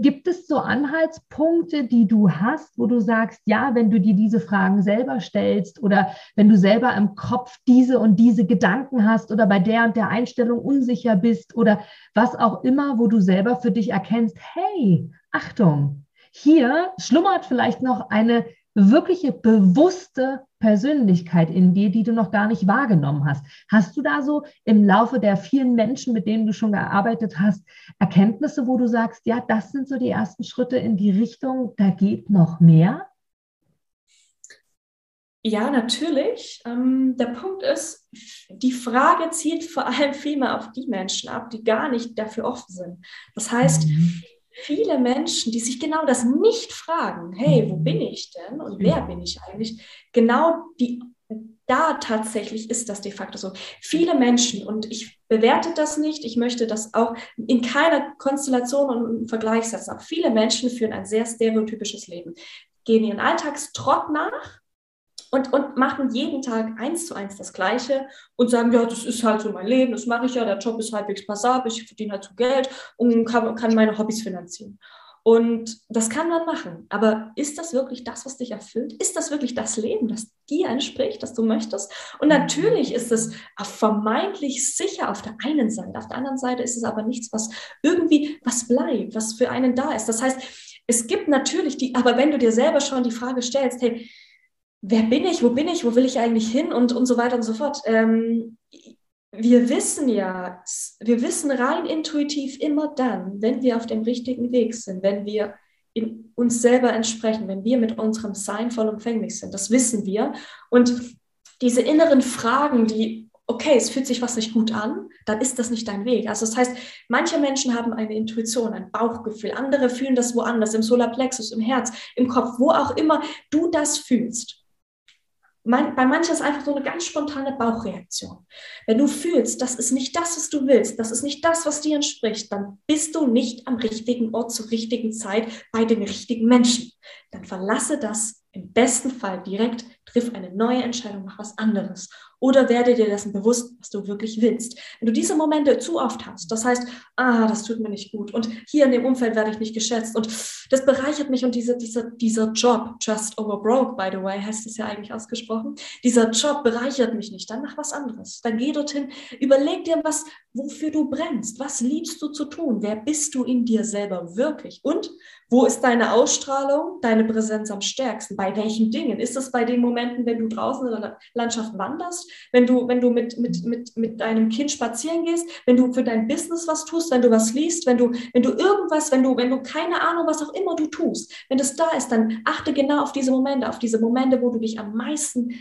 Gibt es so Anhaltspunkte, die du hast, wo du sagst, ja, wenn du dir diese Fragen selber stellst oder wenn du selber im Kopf diese und diese Gedanken hast oder bei der und der Einstellung unsicher bist oder was auch immer, wo du selber für dich erkennst, hey, Achtung, hier schlummert vielleicht noch eine wirkliche bewusste Persönlichkeit in dir, die du noch gar nicht wahrgenommen hast. Hast du da so im Laufe der vielen Menschen, mit denen du schon gearbeitet hast, Erkenntnisse, wo du sagst, ja, das sind so die ersten Schritte in die Richtung, da geht noch mehr? Ja, natürlich. Ähm, der Punkt ist, die Frage zielt vor allem viel mehr auf die Menschen ab, die gar nicht dafür offen sind. Das heißt, mhm viele Menschen, die sich genau das nicht fragen, hey, wo bin ich denn und wer bin ich eigentlich, genau die, da tatsächlich ist das de facto so. Viele Menschen, und ich bewerte das nicht, ich möchte das auch in keiner Konstellation und Vergleich setzen, aber viele Menschen führen ein sehr stereotypisches Leben, gehen ihren Alltagstrott nach, und, und machen jeden Tag eins zu eins das Gleiche und sagen, ja, das ist halt so mein Leben, das mache ich ja, der Job ist halbwegs passabel, ich verdiene halt so Geld und kann, kann meine Hobbys finanzieren. Und das kann man machen. Aber ist das wirklich das, was dich erfüllt? Ist das wirklich das Leben, das dir entspricht, das du möchtest? Und natürlich ist es vermeintlich sicher auf der einen Seite. Auf der anderen Seite ist es aber nichts, was irgendwie was bleibt, was für einen da ist. Das heißt, es gibt natürlich die, aber wenn du dir selber schon die Frage stellst, hey, wer bin ich, wo bin ich, wo will ich eigentlich hin und, und so weiter und so fort. Ähm, wir wissen ja, wir wissen rein intuitiv immer dann, wenn wir auf dem richtigen Weg sind, wenn wir in uns selber entsprechen, wenn wir mit unserem Sein vollumfänglich sind. Das wissen wir. Und diese inneren Fragen, die, okay, es fühlt sich was nicht gut an, dann ist das nicht dein Weg. Also das heißt, manche Menschen haben eine Intuition, ein Bauchgefühl, andere fühlen das woanders, im Solarplexus, im Herz, im Kopf, wo auch immer du das fühlst. Man, bei manchen ist einfach so eine ganz spontane Bauchreaktion. Wenn du fühlst, das ist nicht das, was du willst, das ist nicht das, was dir entspricht, dann bist du nicht am richtigen Ort zur richtigen Zeit bei den richtigen Menschen. Dann verlasse das im besten Fall direkt, triff eine neue Entscheidung, mach was anderes. Oder werde dir dessen bewusst, was du wirklich willst. Wenn du diese Momente zu oft hast, das heißt, ah, das tut mir nicht gut und hier in dem Umfeld werde ich nicht geschätzt und das bereichert mich und diese, diese, dieser Job, just over broke, by the way, heißt es ja eigentlich ausgesprochen, dieser Job bereichert mich nicht, dann mach was anderes. Dann geh dorthin, überleg dir was, wofür du brennst, was liebst du zu tun, wer bist du in dir selber wirklich und wo ist deine Ausstrahlung, deine Präsenz am stärksten? Bei welchen Dingen? Ist es bei den Momenten, wenn du draußen in der Landschaft wanderst, wenn du, wenn du mit, mit, mit, mit deinem Kind spazieren gehst, wenn du für dein Business was tust, wenn du was liest, wenn du, wenn du irgendwas, wenn du, wenn du keine Ahnung, was auch immer du tust, wenn das da ist, dann achte genau auf diese Momente, auf diese Momente, wo du dich am meisten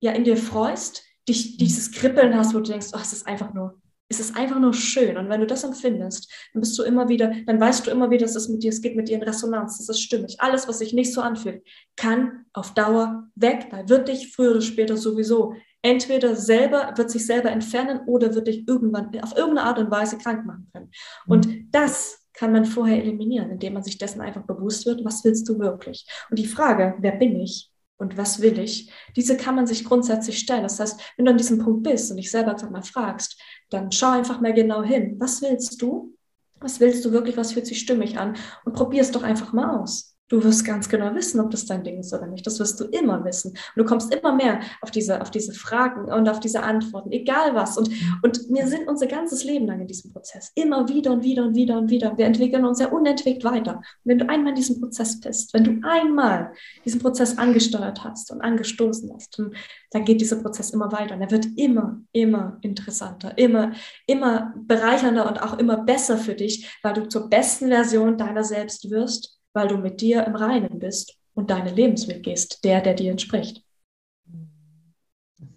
ja in dir freust, dich dieses Kribbeln hast, wo du denkst, oh, es ist einfach nur ist es einfach nur schön. Und wenn du das empfindest, dann bist du immer wieder, dann weißt du immer wieder, dass es mit dir, es geht mit dir in Resonanz, das ist stimmig. Alles, was sich nicht so anfühlt, kann auf Dauer weg. Da wird dich früher oder später sowieso entweder selber, wird sich selber entfernen oder wird dich irgendwann auf irgendeine Art und Weise krank machen können. Und mhm. das kann man vorher eliminieren, indem man sich dessen einfach bewusst wird, was willst du wirklich? Und die Frage, wer bin ich? Und was will ich, diese kann man sich grundsätzlich stellen. Das heißt, wenn du an diesem Punkt bist und dich selber mal fragst, dann schau einfach mal genau hin. Was willst du? Was willst du wirklich? Was fühlt sich stimmig an? Und probier es doch einfach mal aus. Du wirst ganz genau wissen, ob das dein Ding ist oder nicht. Das wirst du immer wissen. Und du kommst immer mehr auf diese, auf diese Fragen und auf diese Antworten, egal was. Und, und wir sind unser ganzes Leben lang in diesem Prozess. Immer wieder und wieder und wieder und wieder. Wir entwickeln uns ja unentwegt weiter. Und wenn du einmal in diesem Prozess bist, wenn du einmal diesen Prozess angesteuert hast und angestoßen hast, dann, dann geht dieser Prozess immer weiter. Und er wird immer, immer interessanter, immer, immer bereichernder und auch immer besser für dich, weil du zur besten Version deiner selbst wirst weil du mit dir im Reinen bist und deinen Lebensweg gehst, der, der dir entspricht.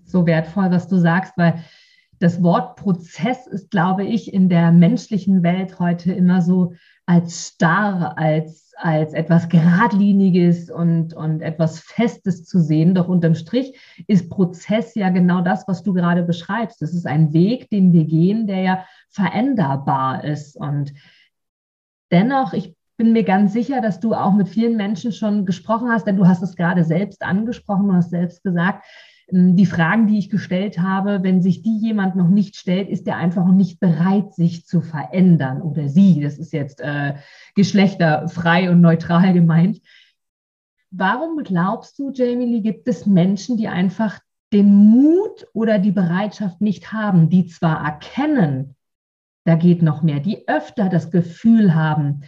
So wertvoll, was du sagst, weil das Wort Prozess ist, glaube ich, in der menschlichen Welt heute immer so als starr, als, als etwas Geradliniges und, und etwas Festes zu sehen. Doch unterm Strich ist Prozess ja genau das, was du gerade beschreibst. Es ist ein Weg, den wir gehen, der ja veränderbar ist. Und dennoch, ich bin mir ganz sicher, dass du auch mit vielen Menschen schon gesprochen hast, denn du hast es gerade selbst angesprochen, du hast selbst gesagt, ähm, die Fragen, die ich gestellt habe, wenn sich die jemand noch nicht stellt, ist er einfach nicht bereit, sich zu verändern oder sie. Das ist jetzt äh, geschlechterfrei und neutral gemeint. Warum glaubst du, Jamie Lee, gibt es Menschen, die einfach den Mut oder die Bereitschaft nicht haben, die zwar erkennen, da geht noch mehr, die öfter das Gefühl haben,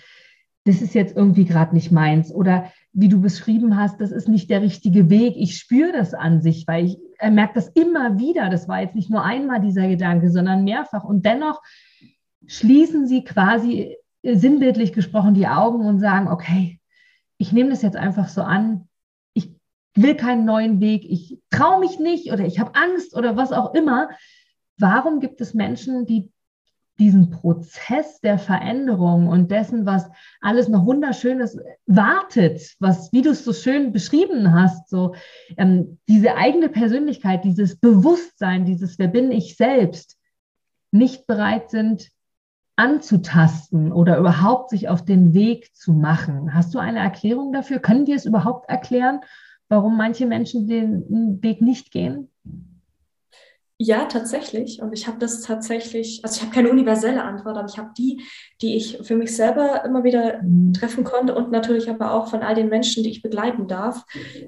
das ist jetzt irgendwie gerade nicht meins. Oder wie du beschrieben hast, das ist nicht der richtige Weg. Ich spüre das an sich, weil ich er merkt das immer wieder. Das war jetzt nicht nur einmal dieser Gedanke, sondern mehrfach. Und dennoch schließen sie quasi sinnbildlich gesprochen die Augen und sagen, okay, ich nehme das jetzt einfach so an. Ich will keinen neuen Weg. Ich traue mich nicht oder ich habe Angst oder was auch immer. Warum gibt es Menschen, die diesen Prozess der Veränderung und dessen, was alles noch wunderschönes wartet, was, wie du es so schön beschrieben hast, so ähm, diese eigene Persönlichkeit, dieses Bewusstsein, dieses Wer bin ich selbst, nicht bereit sind anzutasten oder überhaupt sich auf den Weg zu machen. Hast du eine Erklärung dafür? Können wir es überhaupt erklären, warum manche Menschen den Weg nicht gehen? Ja, tatsächlich. Und ich habe das tatsächlich, also ich habe keine universelle Antwort, aber ich habe die, die ich für mich selber immer wieder mhm. treffen konnte und natürlich aber auch von all den Menschen, die ich begleiten darf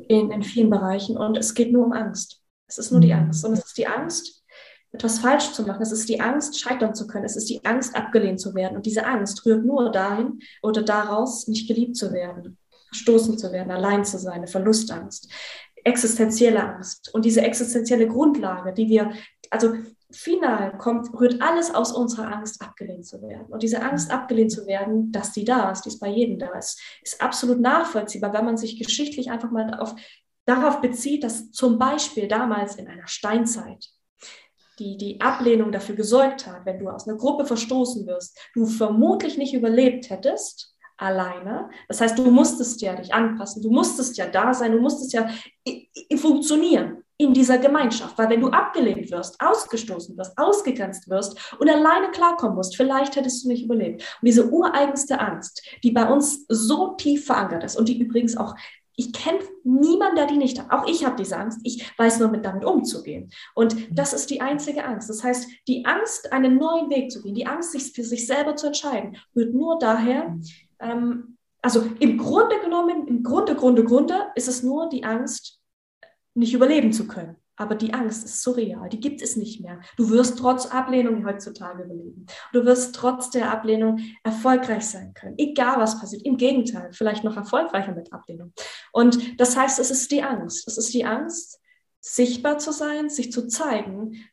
in, in vielen Bereichen. Und es geht nur um Angst. Es ist nur die mhm. Angst. Und es ist die Angst, etwas falsch zu machen. Es ist die Angst, scheitern zu können. Es ist die Angst, abgelehnt zu werden. Und diese Angst rührt nur dahin oder daraus, nicht geliebt zu werden, verstoßen zu werden, allein zu sein, eine Verlustangst existenzielle Angst und diese existenzielle Grundlage, die wir, also final kommt, rührt alles aus unserer Angst, abgelehnt zu werden. Und diese Angst, abgelehnt zu werden, dass die da ist, die ist bei jedem da ist, ist absolut nachvollziehbar, wenn man sich geschichtlich einfach mal auf, darauf bezieht, dass zum Beispiel damals in einer Steinzeit die, die Ablehnung dafür gesorgt hat, wenn du aus einer Gruppe verstoßen wirst, du vermutlich nicht überlebt hättest, alleine. Das heißt, du musstest ja dich anpassen, du musstest ja da sein, du musstest ja funktionieren in dieser Gemeinschaft. Weil wenn du abgelehnt wirst, ausgestoßen wirst, ausgegrenzt wirst und alleine klarkommen musst, vielleicht hättest du nicht überlebt. Und diese ureigenste Angst, die bei uns so tief verankert ist und die übrigens auch ich kenne niemanden, der die nicht hat. Auch ich habe diese Angst. Ich weiß nur, mit damit umzugehen. Und das ist die einzige Angst. Das heißt, die Angst, einen neuen Weg zu gehen, die Angst, sich für sich selber zu entscheiden, wird nur daher, ähm, also im Grunde genommen, im Grunde, Grunde, Grunde ist es nur die Angst, nicht überleben zu können. Aber die Angst ist so real, die gibt es nicht mehr. Du wirst trotz Ablehnung heutzutage überleben. Du wirst trotz der Ablehnung erfolgreich sein können, egal was passiert. Im Gegenteil, vielleicht noch erfolgreicher mit Ablehnung. Und das heißt, es ist die Angst. Es ist die Angst, sichtbar zu sein, sich zu zeigen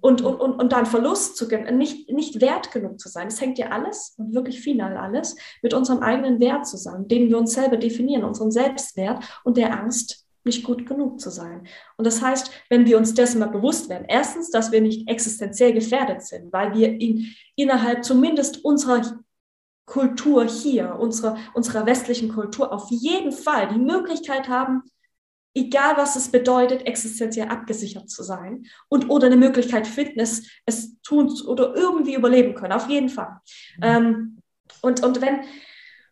und, und, und, und dann Verlust zu nicht, nicht wert genug zu sein. Es hängt ja alles und wirklich final alles mit unserem eigenen Wert zusammen, den wir uns selber definieren, unseren Selbstwert und der Angst, nicht gut genug zu sein. Und das heißt, wenn wir uns dessen mal bewusst werden, erstens, dass wir nicht existenziell gefährdet sind, weil wir in, innerhalb zumindest unserer Kultur hier, unserer, unserer westlichen Kultur auf jeden Fall die Möglichkeit haben, egal was es bedeutet, existenziell abgesichert zu sein und oder eine Möglichkeit Fitness es tun oder irgendwie überleben können, auf jeden Fall. Mhm. Ähm, und, und wenn,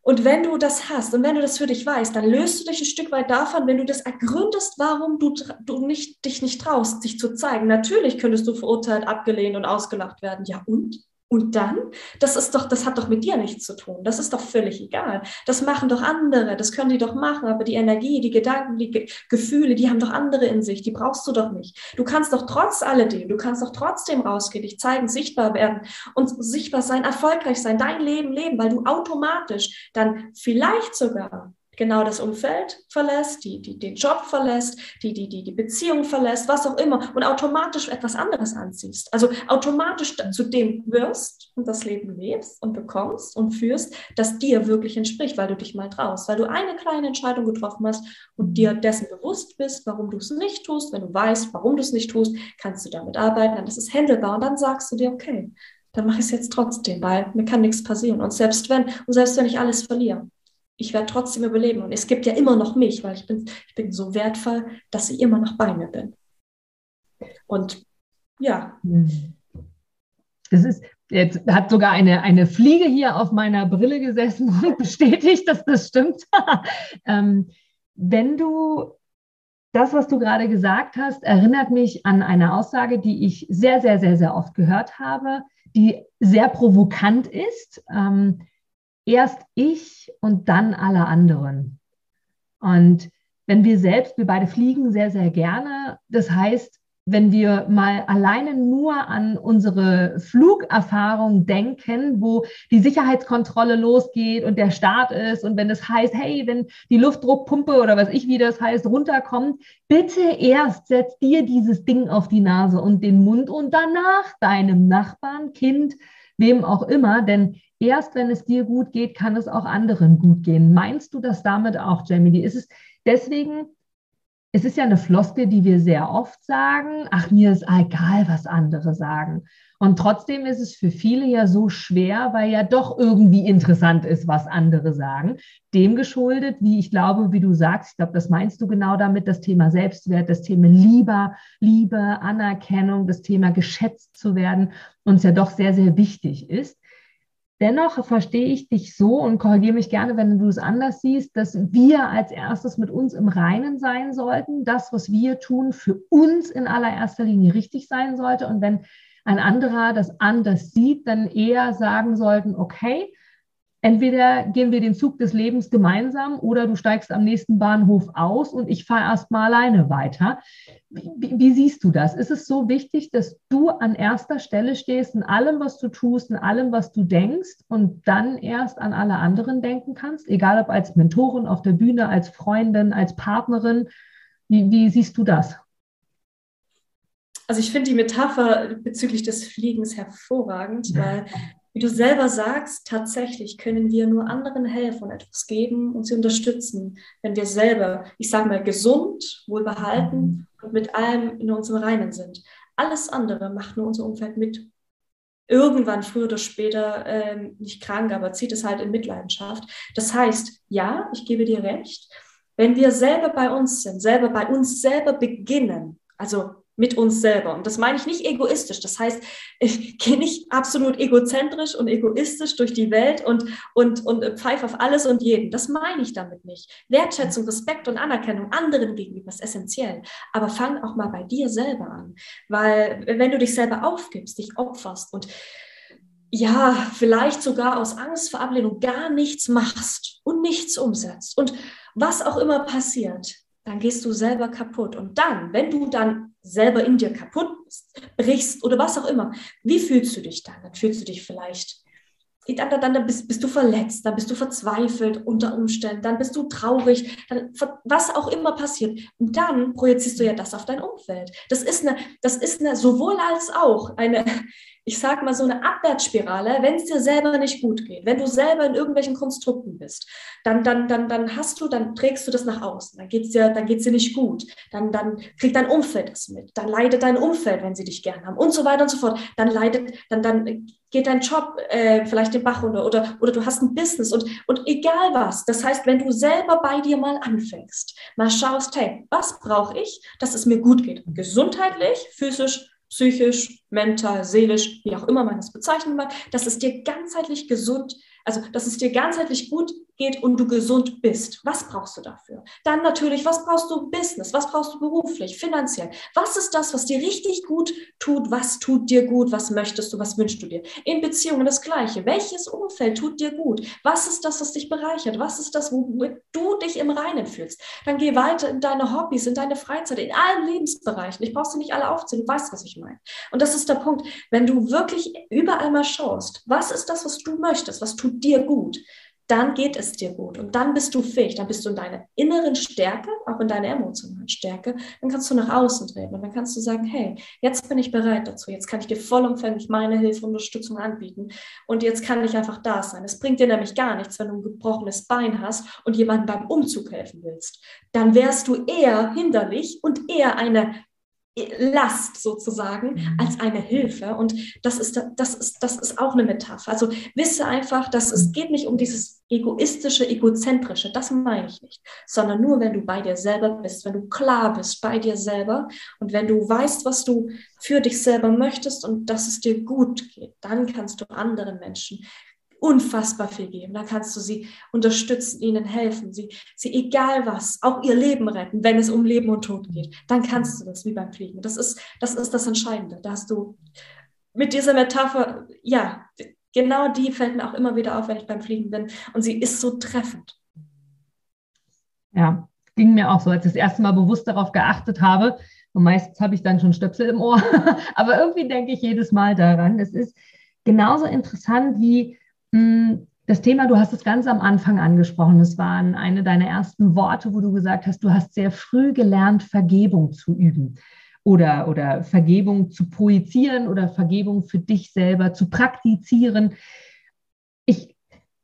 und wenn du das hast und wenn du das für dich weißt, dann löst du dich ein Stück weit davon, wenn du das ergründest, warum du, du nicht, dich nicht traust, dich zu zeigen. Natürlich könntest du verurteilt, abgelehnt und ausgelacht werden. Ja, und? Und dann, das ist doch, das hat doch mit dir nichts zu tun. Das ist doch völlig egal. Das machen doch andere, das können die doch machen, aber die Energie, die Gedanken, die Ge Gefühle, die haben doch andere in sich, die brauchst du doch nicht. Du kannst doch trotz alledem, du kannst doch trotzdem rausgehen, dich zeigen, sichtbar werden und sichtbar sein, erfolgreich sein, dein Leben leben, weil du automatisch dann vielleicht sogar genau das Umfeld verlässt, die, die den Job verlässt, die, die, die die Beziehung verlässt, was auch immer und automatisch etwas anderes anziehst. Also automatisch zu dem wirst und das Leben lebst und bekommst und führst, das dir wirklich entspricht, weil du dich mal traust, weil du eine kleine Entscheidung getroffen hast und dir dessen bewusst bist, warum du es nicht tust. Wenn du weißt, warum du es nicht tust, kannst du damit arbeiten, dann ist es händelbar und dann sagst du dir, okay, dann mache ich es jetzt trotzdem, weil mir kann nichts passieren. Und selbst wenn, und selbst wenn ich alles verliere, ich werde trotzdem überleben. Und es gibt ja immer noch mich, weil ich bin, ich bin so wertvoll, dass ich immer noch bei mir bin. Und ja. Das ist, jetzt hat sogar eine, eine Fliege hier auf meiner Brille gesessen (laughs) und bestätigt, dass das stimmt. (laughs) ähm, wenn du das, was du gerade gesagt hast, erinnert mich an eine Aussage, die ich sehr, sehr, sehr, sehr oft gehört habe, die sehr provokant ist. Ähm, erst ich und dann alle anderen. Und wenn wir selbst, wir beide fliegen sehr, sehr gerne, das heißt, wenn wir mal alleine nur an unsere Flugerfahrung denken, wo die Sicherheitskontrolle losgeht und der Start ist und wenn es heißt, hey, wenn die Luftdruckpumpe oder was ich wie das heißt, runterkommt, bitte erst setz dir dieses Ding auf die Nase und den Mund und danach deinem Nachbarn, Kind, wem auch immer, denn erst wenn es dir gut geht, kann es auch anderen gut gehen. Meinst du das damit auch, Jamie? Ist es deswegen, es ist ja eine Floskel, die wir sehr oft sagen, ach, mir ist egal, was andere sagen. Und trotzdem ist es für viele ja so schwer, weil ja doch irgendwie interessant ist, was andere sagen. Dem geschuldet, wie ich glaube, wie du sagst, ich glaube, das meinst du genau damit, das Thema Selbstwert, das Thema Liebe, Liebe, Anerkennung, das Thema geschätzt zu werden, uns ja doch sehr, sehr wichtig ist. Dennoch verstehe ich dich so und korrigiere mich gerne, wenn du es anders siehst, dass wir als erstes mit uns im Reinen sein sollten, das, was wir tun, für uns in allererster Linie richtig sein sollte. Und wenn ein anderer das anders sieht, dann eher sagen sollten, okay, entweder gehen wir den Zug des Lebens gemeinsam oder du steigst am nächsten Bahnhof aus und ich fahre erstmal alleine weiter. Wie, wie, siehst du das? Ist es so wichtig, dass du an erster Stelle stehst in allem, was du tust, in allem, was du denkst und dann erst an alle anderen denken kannst, egal ob als Mentorin auf der Bühne, als Freundin, als Partnerin? Wie, wie siehst du das? also ich finde die Metapher bezüglich des Fliegens hervorragend, weil wie du selber sagst, tatsächlich können wir nur anderen helfen und etwas geben und sie unterstützen, wenn wir selber, ich sage mal, gesund, wohlbehalten und mit allem in unserem Reinen sind. Alles andere macht nur unser Umfeld mit. Irgendwann, früher oder später, äh, nicht krank, aber zieht es halt in Mitleidenschaft. Das heißt, ja, ich gebe dir recht, wenn wir selber bei uns sind, selber bei uns selber beginnen, also mit uns selber. Und das meine ich nicht egoistisch. Das heißt, (laughs) ich gehe nicht absolut egozentrisch und egoistisch durch die Welt und, und, und pfeife auf alles und jeden. Das meine ich damit nicht. Wertschätzung, Respekt und Anerkennung anderen gegenüber ist essentiell. Aber fang auch mal bei dir selber an. Weil wenn du dich selber aufgibst, dich opferst und ja, vielleicht sogar aus Angst vor Ablehnung gar nichts machst und nichts umsetzt und was auch immer passiert, dann gehst du selber kaputt. Und dann, wenn du dann selber in dir kaputt brichst oder was auch immer, wie fühlst du dich dann? Dann fühlst du dich vielleicht, dann, dann, dann bist, bist, du verletzt, dann bist du verzweifelt unter Umständen, dann bist du traurig, dann, was auch immer passiert. Und dann projizierst du ja das auf dein Umfeld. Das ist eine, das ist eine sowohl als auch eine, ich sag mal, so eine Abwärtsspirale, wenn es dir selber nicht gut geht, wenn du selber in irgendwelchen Konstrukten bist, dann, dann, dann, dann hast du, dann trägst du das nach außen, dann geht es dir, dann geht's dir nicht gut, dann, dann kriegt dein Umfeld das mit, dann leidet dein Umfeld, wenn sie dich gern haben und so weiter und so fort. Dann leidet, dann, dann geht dein Job äh, vielleicht den Bach runter oder, oder du hast ein Business und, und egal was. Das heißt, wenn du selber bei dir mal anfängst, mal schaust, hey, was brauche ich, dass es mir gut geht, gesundheitlich, physisch, psychisch, mental, seelisch, wie auch immer man es bezeichnen mag, dass es dir ganzheitlich gesund, also dass es dir ganzheitlich gut geht und du gesund bist. Was brauchst du dafür? Dann natürlich, was brauchst du Business? Was brauchst du beruflich, finanziell? Was ist das, was dir richtig gut tut? Was tut dir gut? Was möchtest du? Was wünschst du dir? In Beziehungen das Gleiche. Welches Umfeld tut dir gut? Was ist das, was dich bereichert? Was ist das, womit du dich im Reinen fühlst? Dann geh weiter in deine Hobbys, in deine Freizeit, in allen Lebensbereichen. Ich brauche sie nicht alle aufzählen. Du weißt, was ich meine. Und das ist der Punkt. Wenn du wirklich überall mal schaust, was ist das, was du möchtest? Was tut dir gut? dann geht es dir gut und dann bist du fähig, dann bist du in deiner inneren Stärke, auch in deiner emotionalen Stärke, dann kannst du nach außen treten und dann kannst du sagen, hey, jetzt bin ich bereit dazu, jetzt kann ich dir vollumfänglich meine Hilfe und Unterstützung anbieten und jetzt kann ich einfach da sein. Es bringt dir nämlich gar nichts, wenn du ein gebrochenes Bein hast und jemandem beim Umzug helfen willst. Dann wärst du eher hinderlich und eher eine Last sozusagen mhm. als eine Hilfe. Und das ist, das, ist, das ist auch eine Metapher. Also wisse einfach, dass es geht nicht um dieses egoistische, egozentrische, das meine ich nicht, sondern nur, wenn du bei dir selber bist, wenn du klar bist bei dir selber und wenn du weißt, was du für dich selber möchtest und dass es dir gut geht, dann kannst du anderen Menschen unfassbar viel geben. Dann kannst du sie unterstützen, ihnen helfen, sie, sie egal was, auch ihr Leben retten, wenn es um Leben und Tod geht. Dann kannst du das wie beim Fliegen. Das ist das, ist das Entscheidende. Da hast du mit dieser Metapher, ja, genau die fällt mir auch immer wieder auf, wenn ich beim Fliegen bin. Und sie ist so treffend. Ja, ging mir auch so, als ich das erste Mal bewusst darauf geachtet habe. Und meistens habe ich dann schon Stöpsel im Ohr. (laughs) Aber irgendwie denke ich jedes Mal daran. Es ist genauso interessant wie das Thema, du hast es ganz am Anfang angesprochen. Es waren eine deiner ersten Worte, wo du gesagt hast, du hast sehr früh gelernt, Vergebung zu üben oder, oder Vergebung zu projizieren oder Vergebung für dich selber zu praktizieren. Ich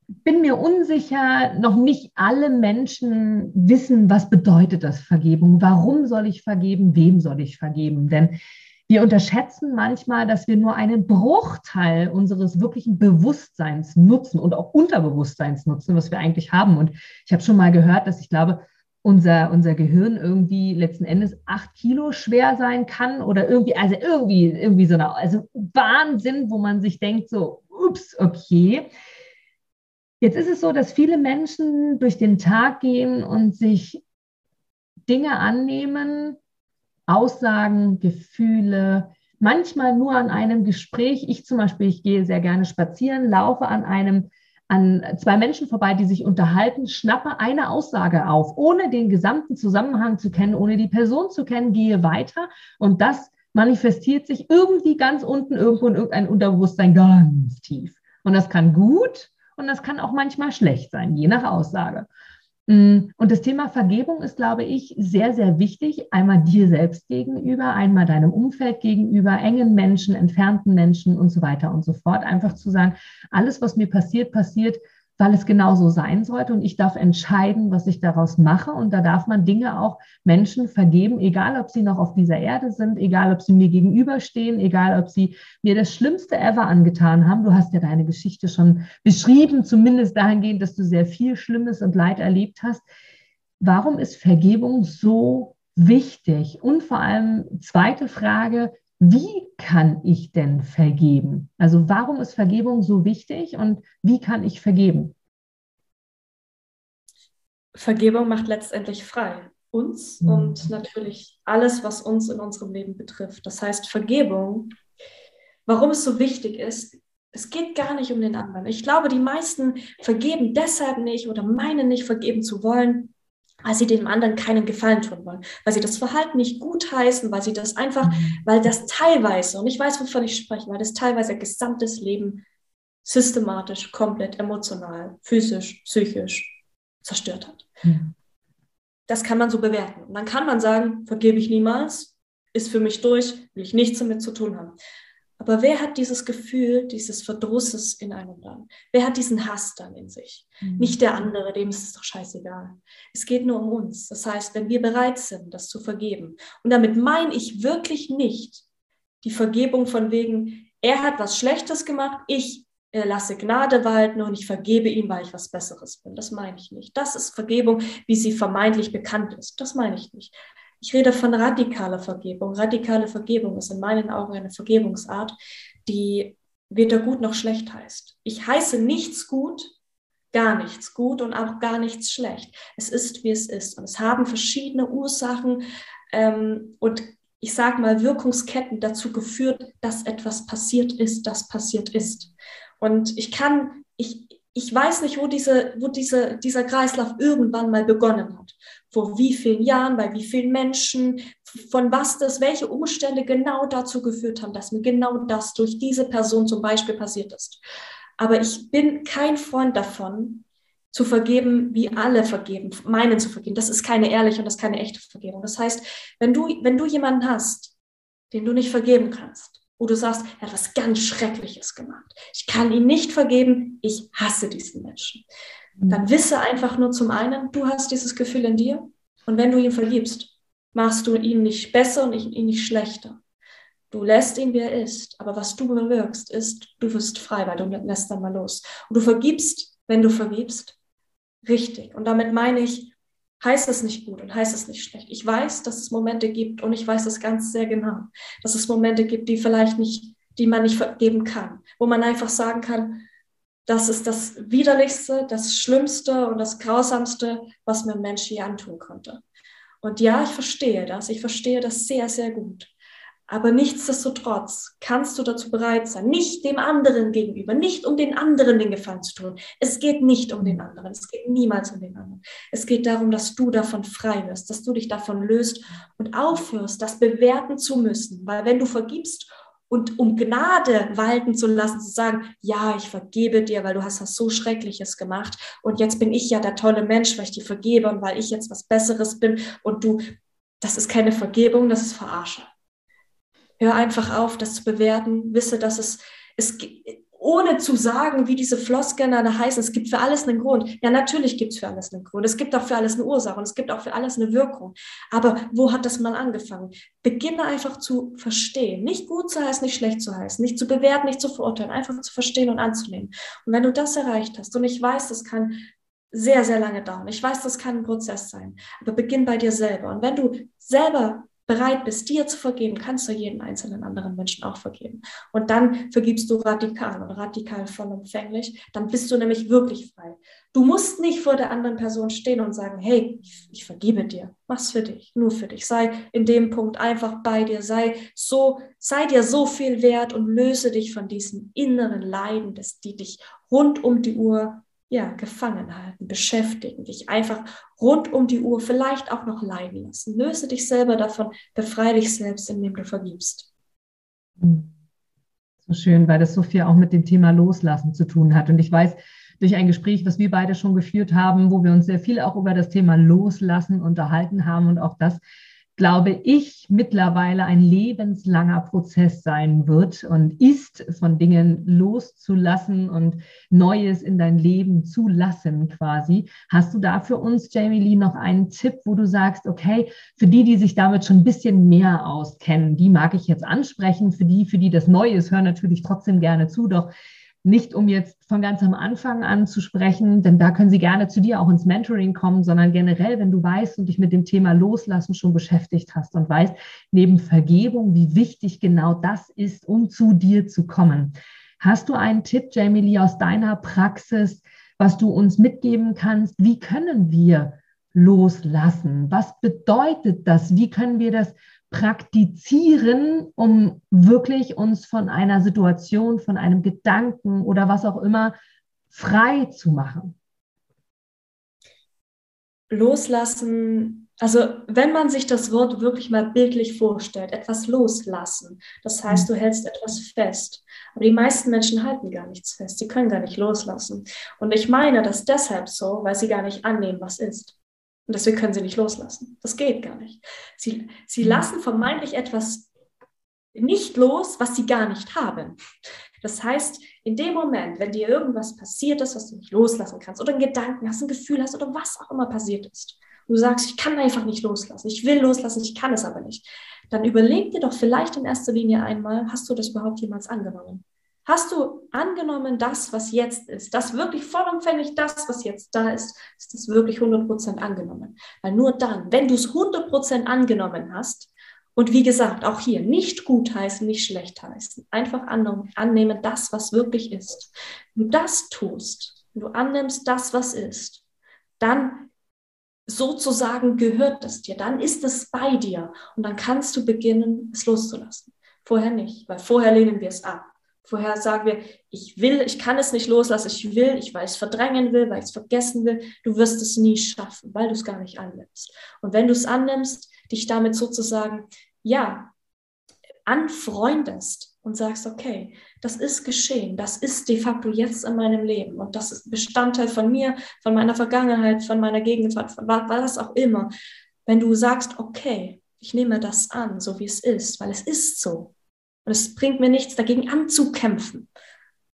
bin mir unsicher, noch nicht alle Menschen wissen, was bedeutet das Vergebung? Warum soll ich vergeben? Wem soll ich vergeben? Denn wir unterschätzen manchmal, dass wir nur einen Bruchteil unseres wirklichen Bewusstseins nutzen und auch Unterbewusstseins nutzen, was wir eigentlich haben. Und ich habe schon mal gehört, dass ich glaube, unser, unser Gehirn irgendwie letzten Endes acht Kilo schwer sein kann oder irgendwie, also irgendwie, irgendwie so eine, also Wahnsinn, wo man sich denkt, so, ups, okay. Jetzt ist es so, dass viele Menschen durch den Tag gehen und sich Dinge annehmen, Aussagen, Gefühle, manchmal nur an einem Gespräch. Ich zum Beispiel, ich gehe sehr gerne spazieren, laufe an einem an zwei Menschen vorbei, die sich unterhalten, schnappe eine Aussage auf, ohne den gesamten Zusammenhang zu kennen, ohne die Person zu kennen, gehe weiter und das manifestiert sich irgendwie ganz unten irgendwo in irgendein Unterbewusstsein ganz tief. Und das kann gut und das kann auch manchmal schlecht sein, je nach Aussage. Mm, und das Thema Vergebung ist, glaube ich, sehr, sehr wichtig. Einmal dir selbst gegenüber, einmal deinem Umfeld gegenüber, engen Menschen, entfernten Menschen und so weiter und so fort. Einfach zu sagen, alles, was mir passiert, passiert weil es genau so sein sollte und ich darf entscheiden, was ich daraus mache. Und da darf man Dinge auch Menschen vergeben, egal ob sie noch auf dieser Erde sind, egal ob sie mir gegenüberstehen, egal ob sie mir das Schlimmste ever angetan haben. Du hast ja deine Geschichte schon beschrieben, zumindest dahingehend, dass du sehr viel Schlimmes und Leid erlebt hast. Warum ist Vergebung so wichtig? Und vor allem zweite Frage, wie kann ich denn vergeben? Also warum ist Vergebung so wichtig und wie kann ich vergeben? Vergebung macht letztendlich frei uns mhm. und natürlich alles, was uns in unserem Leben betrifft. Das heißt, Vergebung, warum es so wichtig ist, es geht gar nicht um den anderen. Ich glaube, die meisten vergeben deshalb nicht oder meinen nicht vergeben zu wollen, weil sie dem anderen keinen Gefallen tun wollen, weil sie das Verhalten nicht gutheißen, weil sie das einfach, mhm. weil das teilweise, und ich weiß, wovon ich spreche, weil das teilweise ihr gesamtes Leben systematisch, komplett emotional, physisch, psychisch zerstört hat. Mhm. Das kann man so bewerten. Und dann kann man sagen, vergebe ich niemals, ist für mich durch, will ich nichts damit zu tun haben. Aber wer hat dieses Gefühl dieses Verdrusses in einem dann? Wer hat diesen Hass dann in sich? Mhm. Nicht der andere, dem ist es doch scheißegal. Es geht nur um uns. Das heißt, wenn wir bereit sind, das zu vergeben, und damit meine ich wirklich nicht die Vergebung von wegen, er hat was Schlechtes gemacht, ich lasse Gnade walten und ich vergebe ihm, weil ich was Besseres bin. Das meine ich nicht. Das ist Vergebung, wie sie vermeintlich bekannt ist. Das meine ich nicht. Ich rede von radikaler Vergebung. Radikale Vergebung ist in meinen Augen eine Vergebungsart, die weder gut noch schlecht heißt. Ich heiße nichts gut, gar nichts gut und auch gar nichts schlecht. Es ist, wie es ist. Und es haben verschiedene Ursachen ähm, und ich sage mal Wirkungsketten dazu geführt, dass etwas passiert ist, das passiert ist. Und ich kann, ich, ich weiß nicht, wo, diese, wo diese, dieser Kreislauf irgendwann mal begonnen hat. Vor wie vielen Jahren, bei wie vielen Menschen, von was das, welche Umstände genau dazu geführt haben, dass mir genau das durch diese Person zum Beispiel passiert ist. Aber ich bin kein Freund davon, zu vergeben, wie alle vergeben, meinen zu vergeben. Das ist keine ehrliche und das ist keine echte Vergebung. Das heißt, wenn du, wenn du jemanden hast, den du nicht vergeben kannst, wo du sagst, er hat was ganz Schreckliches gemacht. Ich kann ihn nicht vergeben, ich hasse diesen Menschen. Mhm. Dann wisse einfach nur zum einen, du hast dieses Gefühl in dir und wenn du ihn vergibst, machst du ihn nicht besser und ihn nicht schlechter. Du lässt ihn, wie er ist, aber was du bewirkst, ist, du wirst frei, weil du lässt dann mal los. Und du vergibst, wenn du vergibst, richtig. Und damit meine ich, heißt es nicht gut und heißt es nicht schlecht. Ich weiß, dass es Momente gibt und ich weiß das ganz sehr genau, dass es Momente gibt, die vielleicht nicht, die man nicht vergeben kann, wo man einfach sagen kann, das ist das Widerlichste, das Schlimmste und das Grausamste, was mir ein Mensch je antun konnte. Und ja, ich verstehe das. Ich verstehe das sehr, sehr gut. Aber nichtsdestotrotz kannst du dazu bereit sein, nicht dem anderen gegenüber, nicht um den anderen den Gefallen zu tun. Es geht nicht um den anderen. Es geht niemals um den anderen. Es geht darum, dass du davon frei wirst, dass du dich davon löst und aufhörst, das bewerten zu müssen. Weil wenn du vergibst und um Gnade walten zu lassen, zu sagen, ja, ich vergebe dir, weil du hast was so Schreckliches gemacht und jetzt bin ich ja der tolle Mensch, weil ich dir vergebe und weil ich jetzt was Besseres bin und du, das ist keine Vergebung, das ist Verarsche. Hör einfach auf, das zu bewerten. Wisse, dass es, es ohne zu sagen, wie diese Floskeln da heißen, es gibt für alles einen Grund. Ja, natürlich gibt es für alles einen Grund. Es gibt auch für alles eine Ursache und es gibt auch für alles eine Wirkung. Aber wo hat das mal angefangen? Beginne einfach zu verstehen. Nicht gut zu heißen, nicht schlecht zu heißen, nicht zu bewerten, nicht zu verurteilen, einfach zu verstehen und anzunehmen. Und wenn du das erreicht hast, und ich weiß, das kann sehr, sehr lange dauern. Ich weiß, das kann ein Prozess sein. Aber beginn bei dir selber. Und wenn du selber bereit bist, dir zu vergeben, kannst du jeden einzelnen anderen Menschen auch vergeben. Und dann vergibst du radikal und radikal vollumfänglich. Dann bist du nämlich wirklich frei. Du musst nicht vor der anderen Person stehen und sagen, hey, ich, ich vergebe dir. Mach's für dich, nur für dich. Sei in dem Punkt einfach bei dir. Sei so, sei dir so viel wert und löse dich von diesem inneren Leiden, das die dich rund um die Uhr ja, gefangen halten, beschäftigen, dich einfach rund um die Uhr vielleicht auch noch leiden lassen. Löse dich selber davon, befreie dich selbst, indem du vergibst. So schön, weil das so viel auch mit dem Thema Loslassen zu tun hat. Und ich weiß, durch ein Gespräch, was wir beide schon geführt haben, wo wir uns sehr viel auch über das Thema Loslassen unterhalten haben und auch das glaube ich, mittlerweile ein lebenslanger Prozess sein wird und ist, von Dingen loszulassen und Neues in dein Leben zu lassen quasi. Hast du da für uns, Jamie Lee, noch einen Tipp, wo du sagst, okay, für die, die sich damit schon ein bisschen mehr auskennen, die mag ich jetzt ansprechen. Für die, für die das Neue ist, hören natürlich trotzdem gerne zu. Doch nicht um jetzt von ganz am Anfang an zu sprechen, denn da können Sie gerne zu dir auch ins Mentoring kommen, sondern generell, wenn du weißt und dich mit dem Thema Loslassen schon beschäftigt hast und weißt neben Vergebung, wie wichtig genau das ist, um zu dir zu kommen. Hast du einen Tipp, Jamie Lee, aus deiner Praxis, was du uns mitgeben kannst? Wie können wir loslassen? Was bedeutet das? Wie können wir das praktizieren, um wirklich uns von einer Situation, von einem Gedanken oder was auch immer frei zu machen? Loslassen, also wenn man sich das Wort wirklich mal bildlich vorstellt, etwas loslassen, das heißt, du hältst etwas fest. Aber die meisten Menschen halten gar nichts fest, sie können gar nicht loslassen. Und ich meine das deshalb so, weil sie gar nicht annehmen, was ist. Und deswegen können sie nicht loslassen. Das geht gar nicht. Sie, sie mhm. lassen vermeintlich etwas nicht los, was sie gar nicht haben. Das heißt, in dem Moment, wenn dir irgendwas passiert ist, was du nicht loslassen kannst, oder einen Gedanken hast, ein Gefühl hast, oder was auch immer passiert ist, und du sagst, ich kann einfach nicht loslassen, ich will loslassen, ich kann es aber nicht, dann überleg dir doch vielleicht in erster Linie einmal, hast du das überhaupt jemals angenommen? Hast du angenommen, das, was jetzt ist, das wirklich vollumfänglich das, was jetzt da ist, ist das wirklich 100% angenommen? Weil nur dann, wenn du es 100% angenommen hast, und wie gesagt, auch hier nicht gut heißen, nicht schlecht heißen, einfach annehmen, das, was wirklich ist. Wenn du das tust, wenn du annimmst das, was ist, dann sozusagen gehört es dir, dann ist es bei dir und dann kannst du beginnen, es loszulassen. Vorher nicht, weil vorher lehnen wir es ab. Vorher sagen wir, ich will, ich kann es nicht loslassen, ich will, ich es verdrängen will, weil ich es vergessen will. Du wirst es nie schaffen, weil du es gar nicht annimmst. Und wenn du es annimmst, dich damit sozusagen, ja, anfreundest und sagst, okay, das ist geschehen, das ist de facto jetzt in meinem Leben und das ist Bestandteil von mir, von meiner Vergangenheit, von meiner Gegenwart, von was auch immer. Wenn du sagst, okay, ich nehme das an, so wie es ist, weil es ist so, und es bringt mir nichts, dagegen anzukämpfen.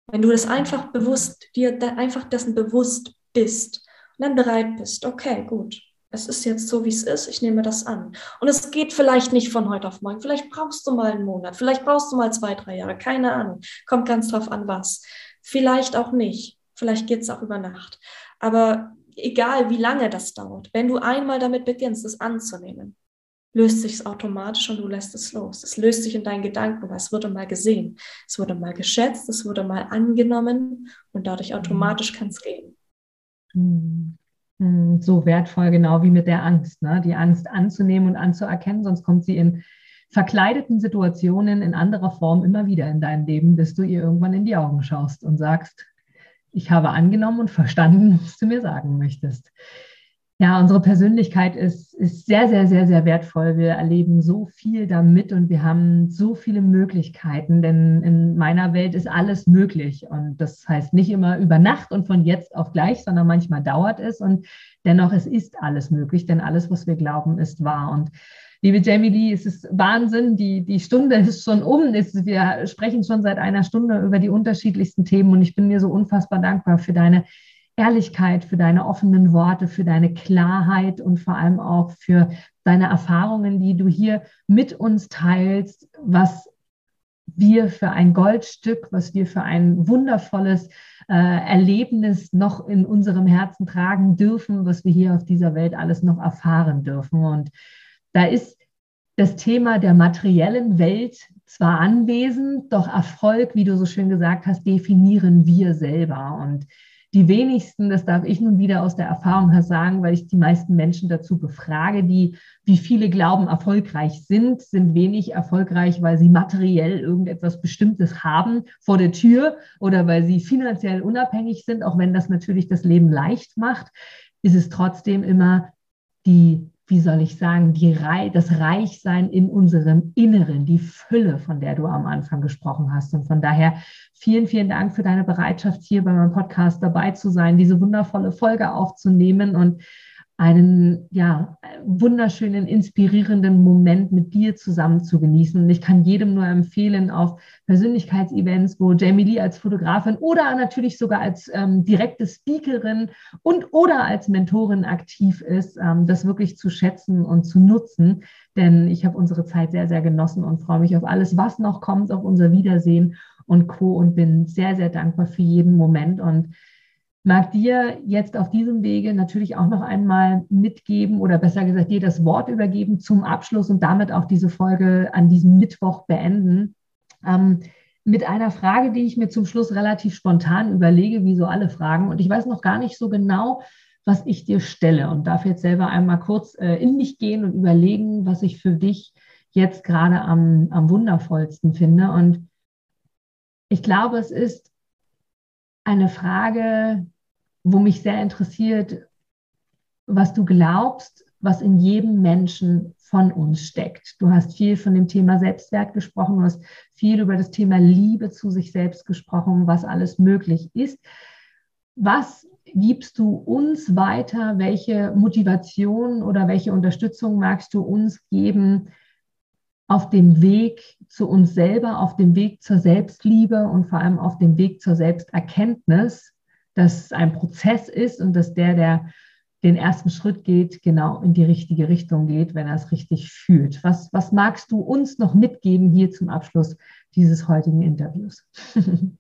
Wenn du das einfach bewusst, dir da einfach dessen bewusst bist und dann bereit bist, okay, gut, es ist jetzt so, wie es ist, ich nehme das an. Und es geht vielleicht nicht von heute auf morgen. Vielleicht brauchst du mal einen Monat, vielleicht brauchst du mal zwei, drei Jahre, keine Ahnung. Kommt ganz drauf an, was. Vielleicht auch nicht. Vielleicht geht es auch über Nacht. Aber egal, wie lange das dauert, wenn du einmal damit beginnst, es anzunehmen, löst sich es automatisch und du lässt es los. Es löst sich in deinen Gedanken, weil es wurde mal gesehen, es wurde mal geschätzt, es wurde mal angenommen und dadurch mhm. automatisch kann es gehen. Mhm. Mhm. So wertvoll, genau wie mit der Angst, ne? die Angst anzunehmen und anzuerkennen, sonst kommt sie in verkleideten Situationen in anderer Form immer wieder in dein Leben, bis du ihr irgendwann in die Augen schaust und sagst, ich habe angenommen und verstanden, was du mir sagen möchtest. Ja, unsere Persönlichkeit ist, ist sehr, sehr, sehr, sehr wertvoll. Wir erleben so viel damit und wir haben so viele Möglichkeiten, denn in meiner Welt ist alles möglich. Und das heißt nicht immer über Nacht und von jetzt auf gleich, sondern manchmal dauert es und dennoch es ist alles möglich, denn alles, was wir glauben, ist wahr. Und liebe Jamie Lee, es ist Wahnsinn, die, die Stunde ist schon um. Wir sprechen schon seit einer Stunde über die unterschiedlichsten Themen und ich bin mir so unfassbar dankbar für deine Ehrlichkeit, für deine offenen Worte, für deine Klarheit und vor allem auch für deine Erfahrungen, die du hier mit uns teilst, was wir für ein Goldstück, was wir für ein wundervolles äh, Erlebnis noch in unserem Herzen tragen dürfen, was wir hier auf dieser Welt alles noch erfahren dürfen. Und da ist das Thema der materiellen Welt zwar anwesend, doch Erfolg, wie du so schön gesagt hast, definieren wir selber. Und die wenigsten, das darf ich nun wieder aus der Erfahrung her sagen, weil ich die meisten Menschen dazu befrage, die, wie viele glauben, erfolgreich sind, sind wenig erfolgreich, weil sie materiell irgendetwas Bestimmtes haben vor der Tür oder weil sie finanziell unabhängig sind, auch wenn das natürlich das Leben leicht macht, ist es trotzdem immer die wie soll ich sagen, die Reich, das Reichsein in unserem Inneren, die Fülle, von der du am Anfang gesprochen hast. Und von daher vielen, vielen Dank für deine Bereitschaft, hier bei meinem Podcast dabei zu sein, diese wundervolle Folge aufzunehmen und einen ja, wunderschönen, inspirierenden Moment mit dir zusammen zu genießen. Und ich kann jedem nur empfehlen, auf Persönlichkeitsevents, wo Jamie Lee als Fotografin oder natürlich sogar als ähm, direkte Speakerin und oder als Mentorin aktiv ist, ähm, das wirklich zu schätzen und zu nutzen. Denn ich habe unsere Zeit sehr, sehr genossen und freue mich auf alles, was noch kommt, auf unser Wiedersehen und Co. und bin sehr, sehr dankbar für jeden Moment und mag dir jetzt auf diesem Wege natürlich auch noch einmal mitgeben oder besser gesagt dir das Wort übergeben zum Abschluss und damit auch diese Folge an diesem Mittwoch beenden. Ähm, mit einer Frage, die ich mir zum Schluss relativ spontan überlege, wie so alle Fragen. Und ich weiß noch gar nicht so genau, was ich dir stelle und darf jetzt selber einmal kurz äh, in mich gehen und überlegen, was ich für dich jetzt gerade am, am wundervollsten finde. Und ich glaube, es ist eine Frage, wo mich sehr interessiert, was du glaubst, was in jedem Menschen von uns steckt. Du hast viel von dem Thema Selbstwert gesprochen, du hast viel über das Thema Liebe zu sich selbst gesprochen, was alles möglich ist. Was gibst du uns weiter? Welche Motivation oder welche Unterstützung magst du uns geben auf dem Weg zu uns selber, auf dem Weg zur Selbstliebe und vor allem auf dem Weg zur Selbsterkenntnis, dass es ein Prozess ist und dass der, der den ersten Schritt geht, genau in die richtige Richtung geht, wenn er es richtig fühlt. Was, was magst du uns noch mitgeben hier zum Abschluss dieses heutigen Interviews? (laughs)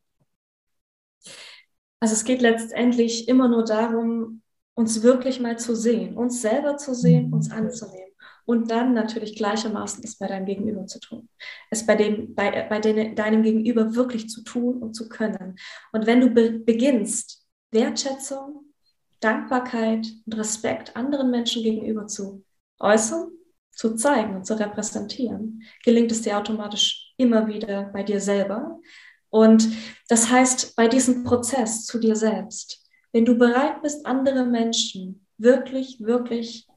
Also es geht letztendlich immer nur darum, uns wirklich mal zu sehen, uns selber zu sehen, mhm. uns anzunehmen. Und dann natürlich gleichermaßen es bei deinem Gegenüber zu tun. Es bei, dem, bei, bei deinem Gegenüber wirklich zu tun und zu können. Und wenn du be beginnst, Wertschätzung, Dankbarkeit und Respekt anderen Menschen gegenüber zu äußern, zu zeigen und zu repräsentieren, gelingt es dir automatisch immer wieder bei dir selber. Und das heißt, bei diesem Prozess zu dir selbst, wenn du bereit bist, andere Menschen wirklich, wirklich,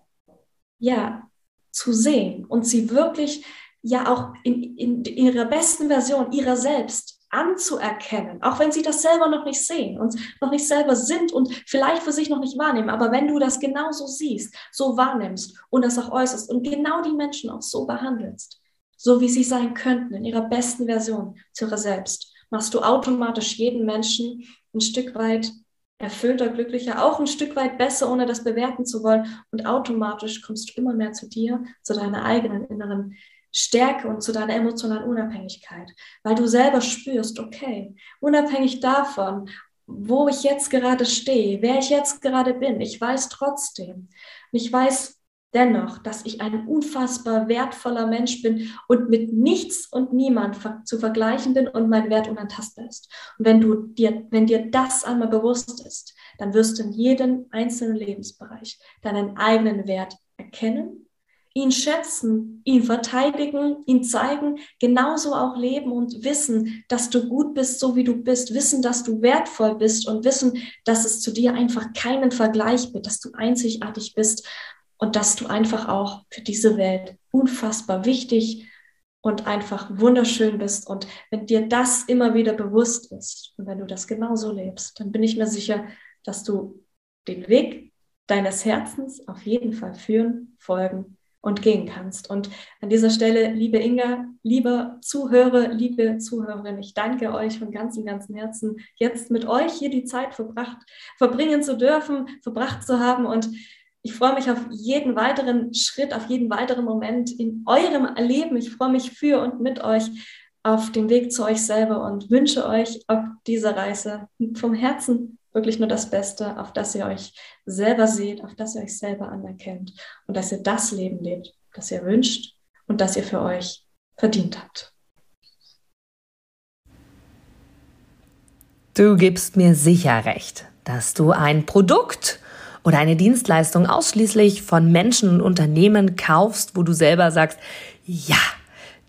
ja, zu sehen und sie wirklich, ja, auch in, in, ihrer besten Version ihrer selbst anzuerkennen, auch wenn sie das selber noch nicht sehen und noch nicht selber sind und vielleicht für sich noch nicht wahrnehmen. Aber wenn du das genauso siehst, so wahrnimmst und das auch äußerst und genau die Menschen auch so behandelst, so wie sie sein könnten in ihrer besten Version zu ihrer selbst, machst du automatisch jeden Menschen ein Stück weit erfüllter, glücklicher, auch ein Stück weit besser, ohne das bewerten zu wollen. Und automatisch kommst du immer mehr zu dir, zu deiner eigenen inneren Stärke und zu deiner emotionalen Unabhängigkeit, weil du selber spürst, okay, unabhängig davon, wo ich jetzt gerade stehe, wer ich jetzt gerade bin, ich weiß trotzdem, ich weiß dennoch, dass ich ein unfassbar wertvoller Mensch bin und mit nichts und niemand zu vergleichen bin und mein Wert unantastbar ist. Und wenn du dir, wenn dir das einmal bewusst ist, dann wirst du in jedem einzelnen Lebensbereich deinen eigenen Wert erkennen ihn schätzen, ihn verteidigen, ihn zeigen, genauso auch leben und wissen, dass du gut bist, so wie du bist, wissen, dass du wertvoll bist und wissen, dass es zu dir einfach keinen Vergleich gibt, dass du einzigartig bist und dass du einfach auch für diese Welt unfassbar wichtig und einfach wunderschön bist. Und wenn dir das immer wieder bewusst ist und wenn du das genauso lebst, dann bin ich mir sicher, dass du den Weg deines Herzens auf jeden Fall führen, folgen und gehen kannst. Und an dieser Stelle, liebe Inga, liebe Zuhörer, liebe Zuhörerin, ich danke euch von ganzem, ganzem Herzen, jetzt mit euch hier die Zeit verbracht, verbringen zu dürfen, verbracht zu haben. Und ich freue mich auf jeden weiteren Schritt, auf jeden weiteren Moment in eurem Leben. Ich freue mich für und mit euch auf dem Weg zu euch selber und wünsche euch auf dieser Reise vom Herzen wirklich nur das Beste, auf das ihr euch selber seht, auf das ihr euch selber anerkennt und dass ihr das Leben lebt, das ihr wünscht und das ihr für euch verdient habt. Du gibst mir sicher recht, dass du ein Produkt oder eine Dienstleistung ausschließlich von Menschen und Unternehmen kaufst, wo du selber sagst, ja,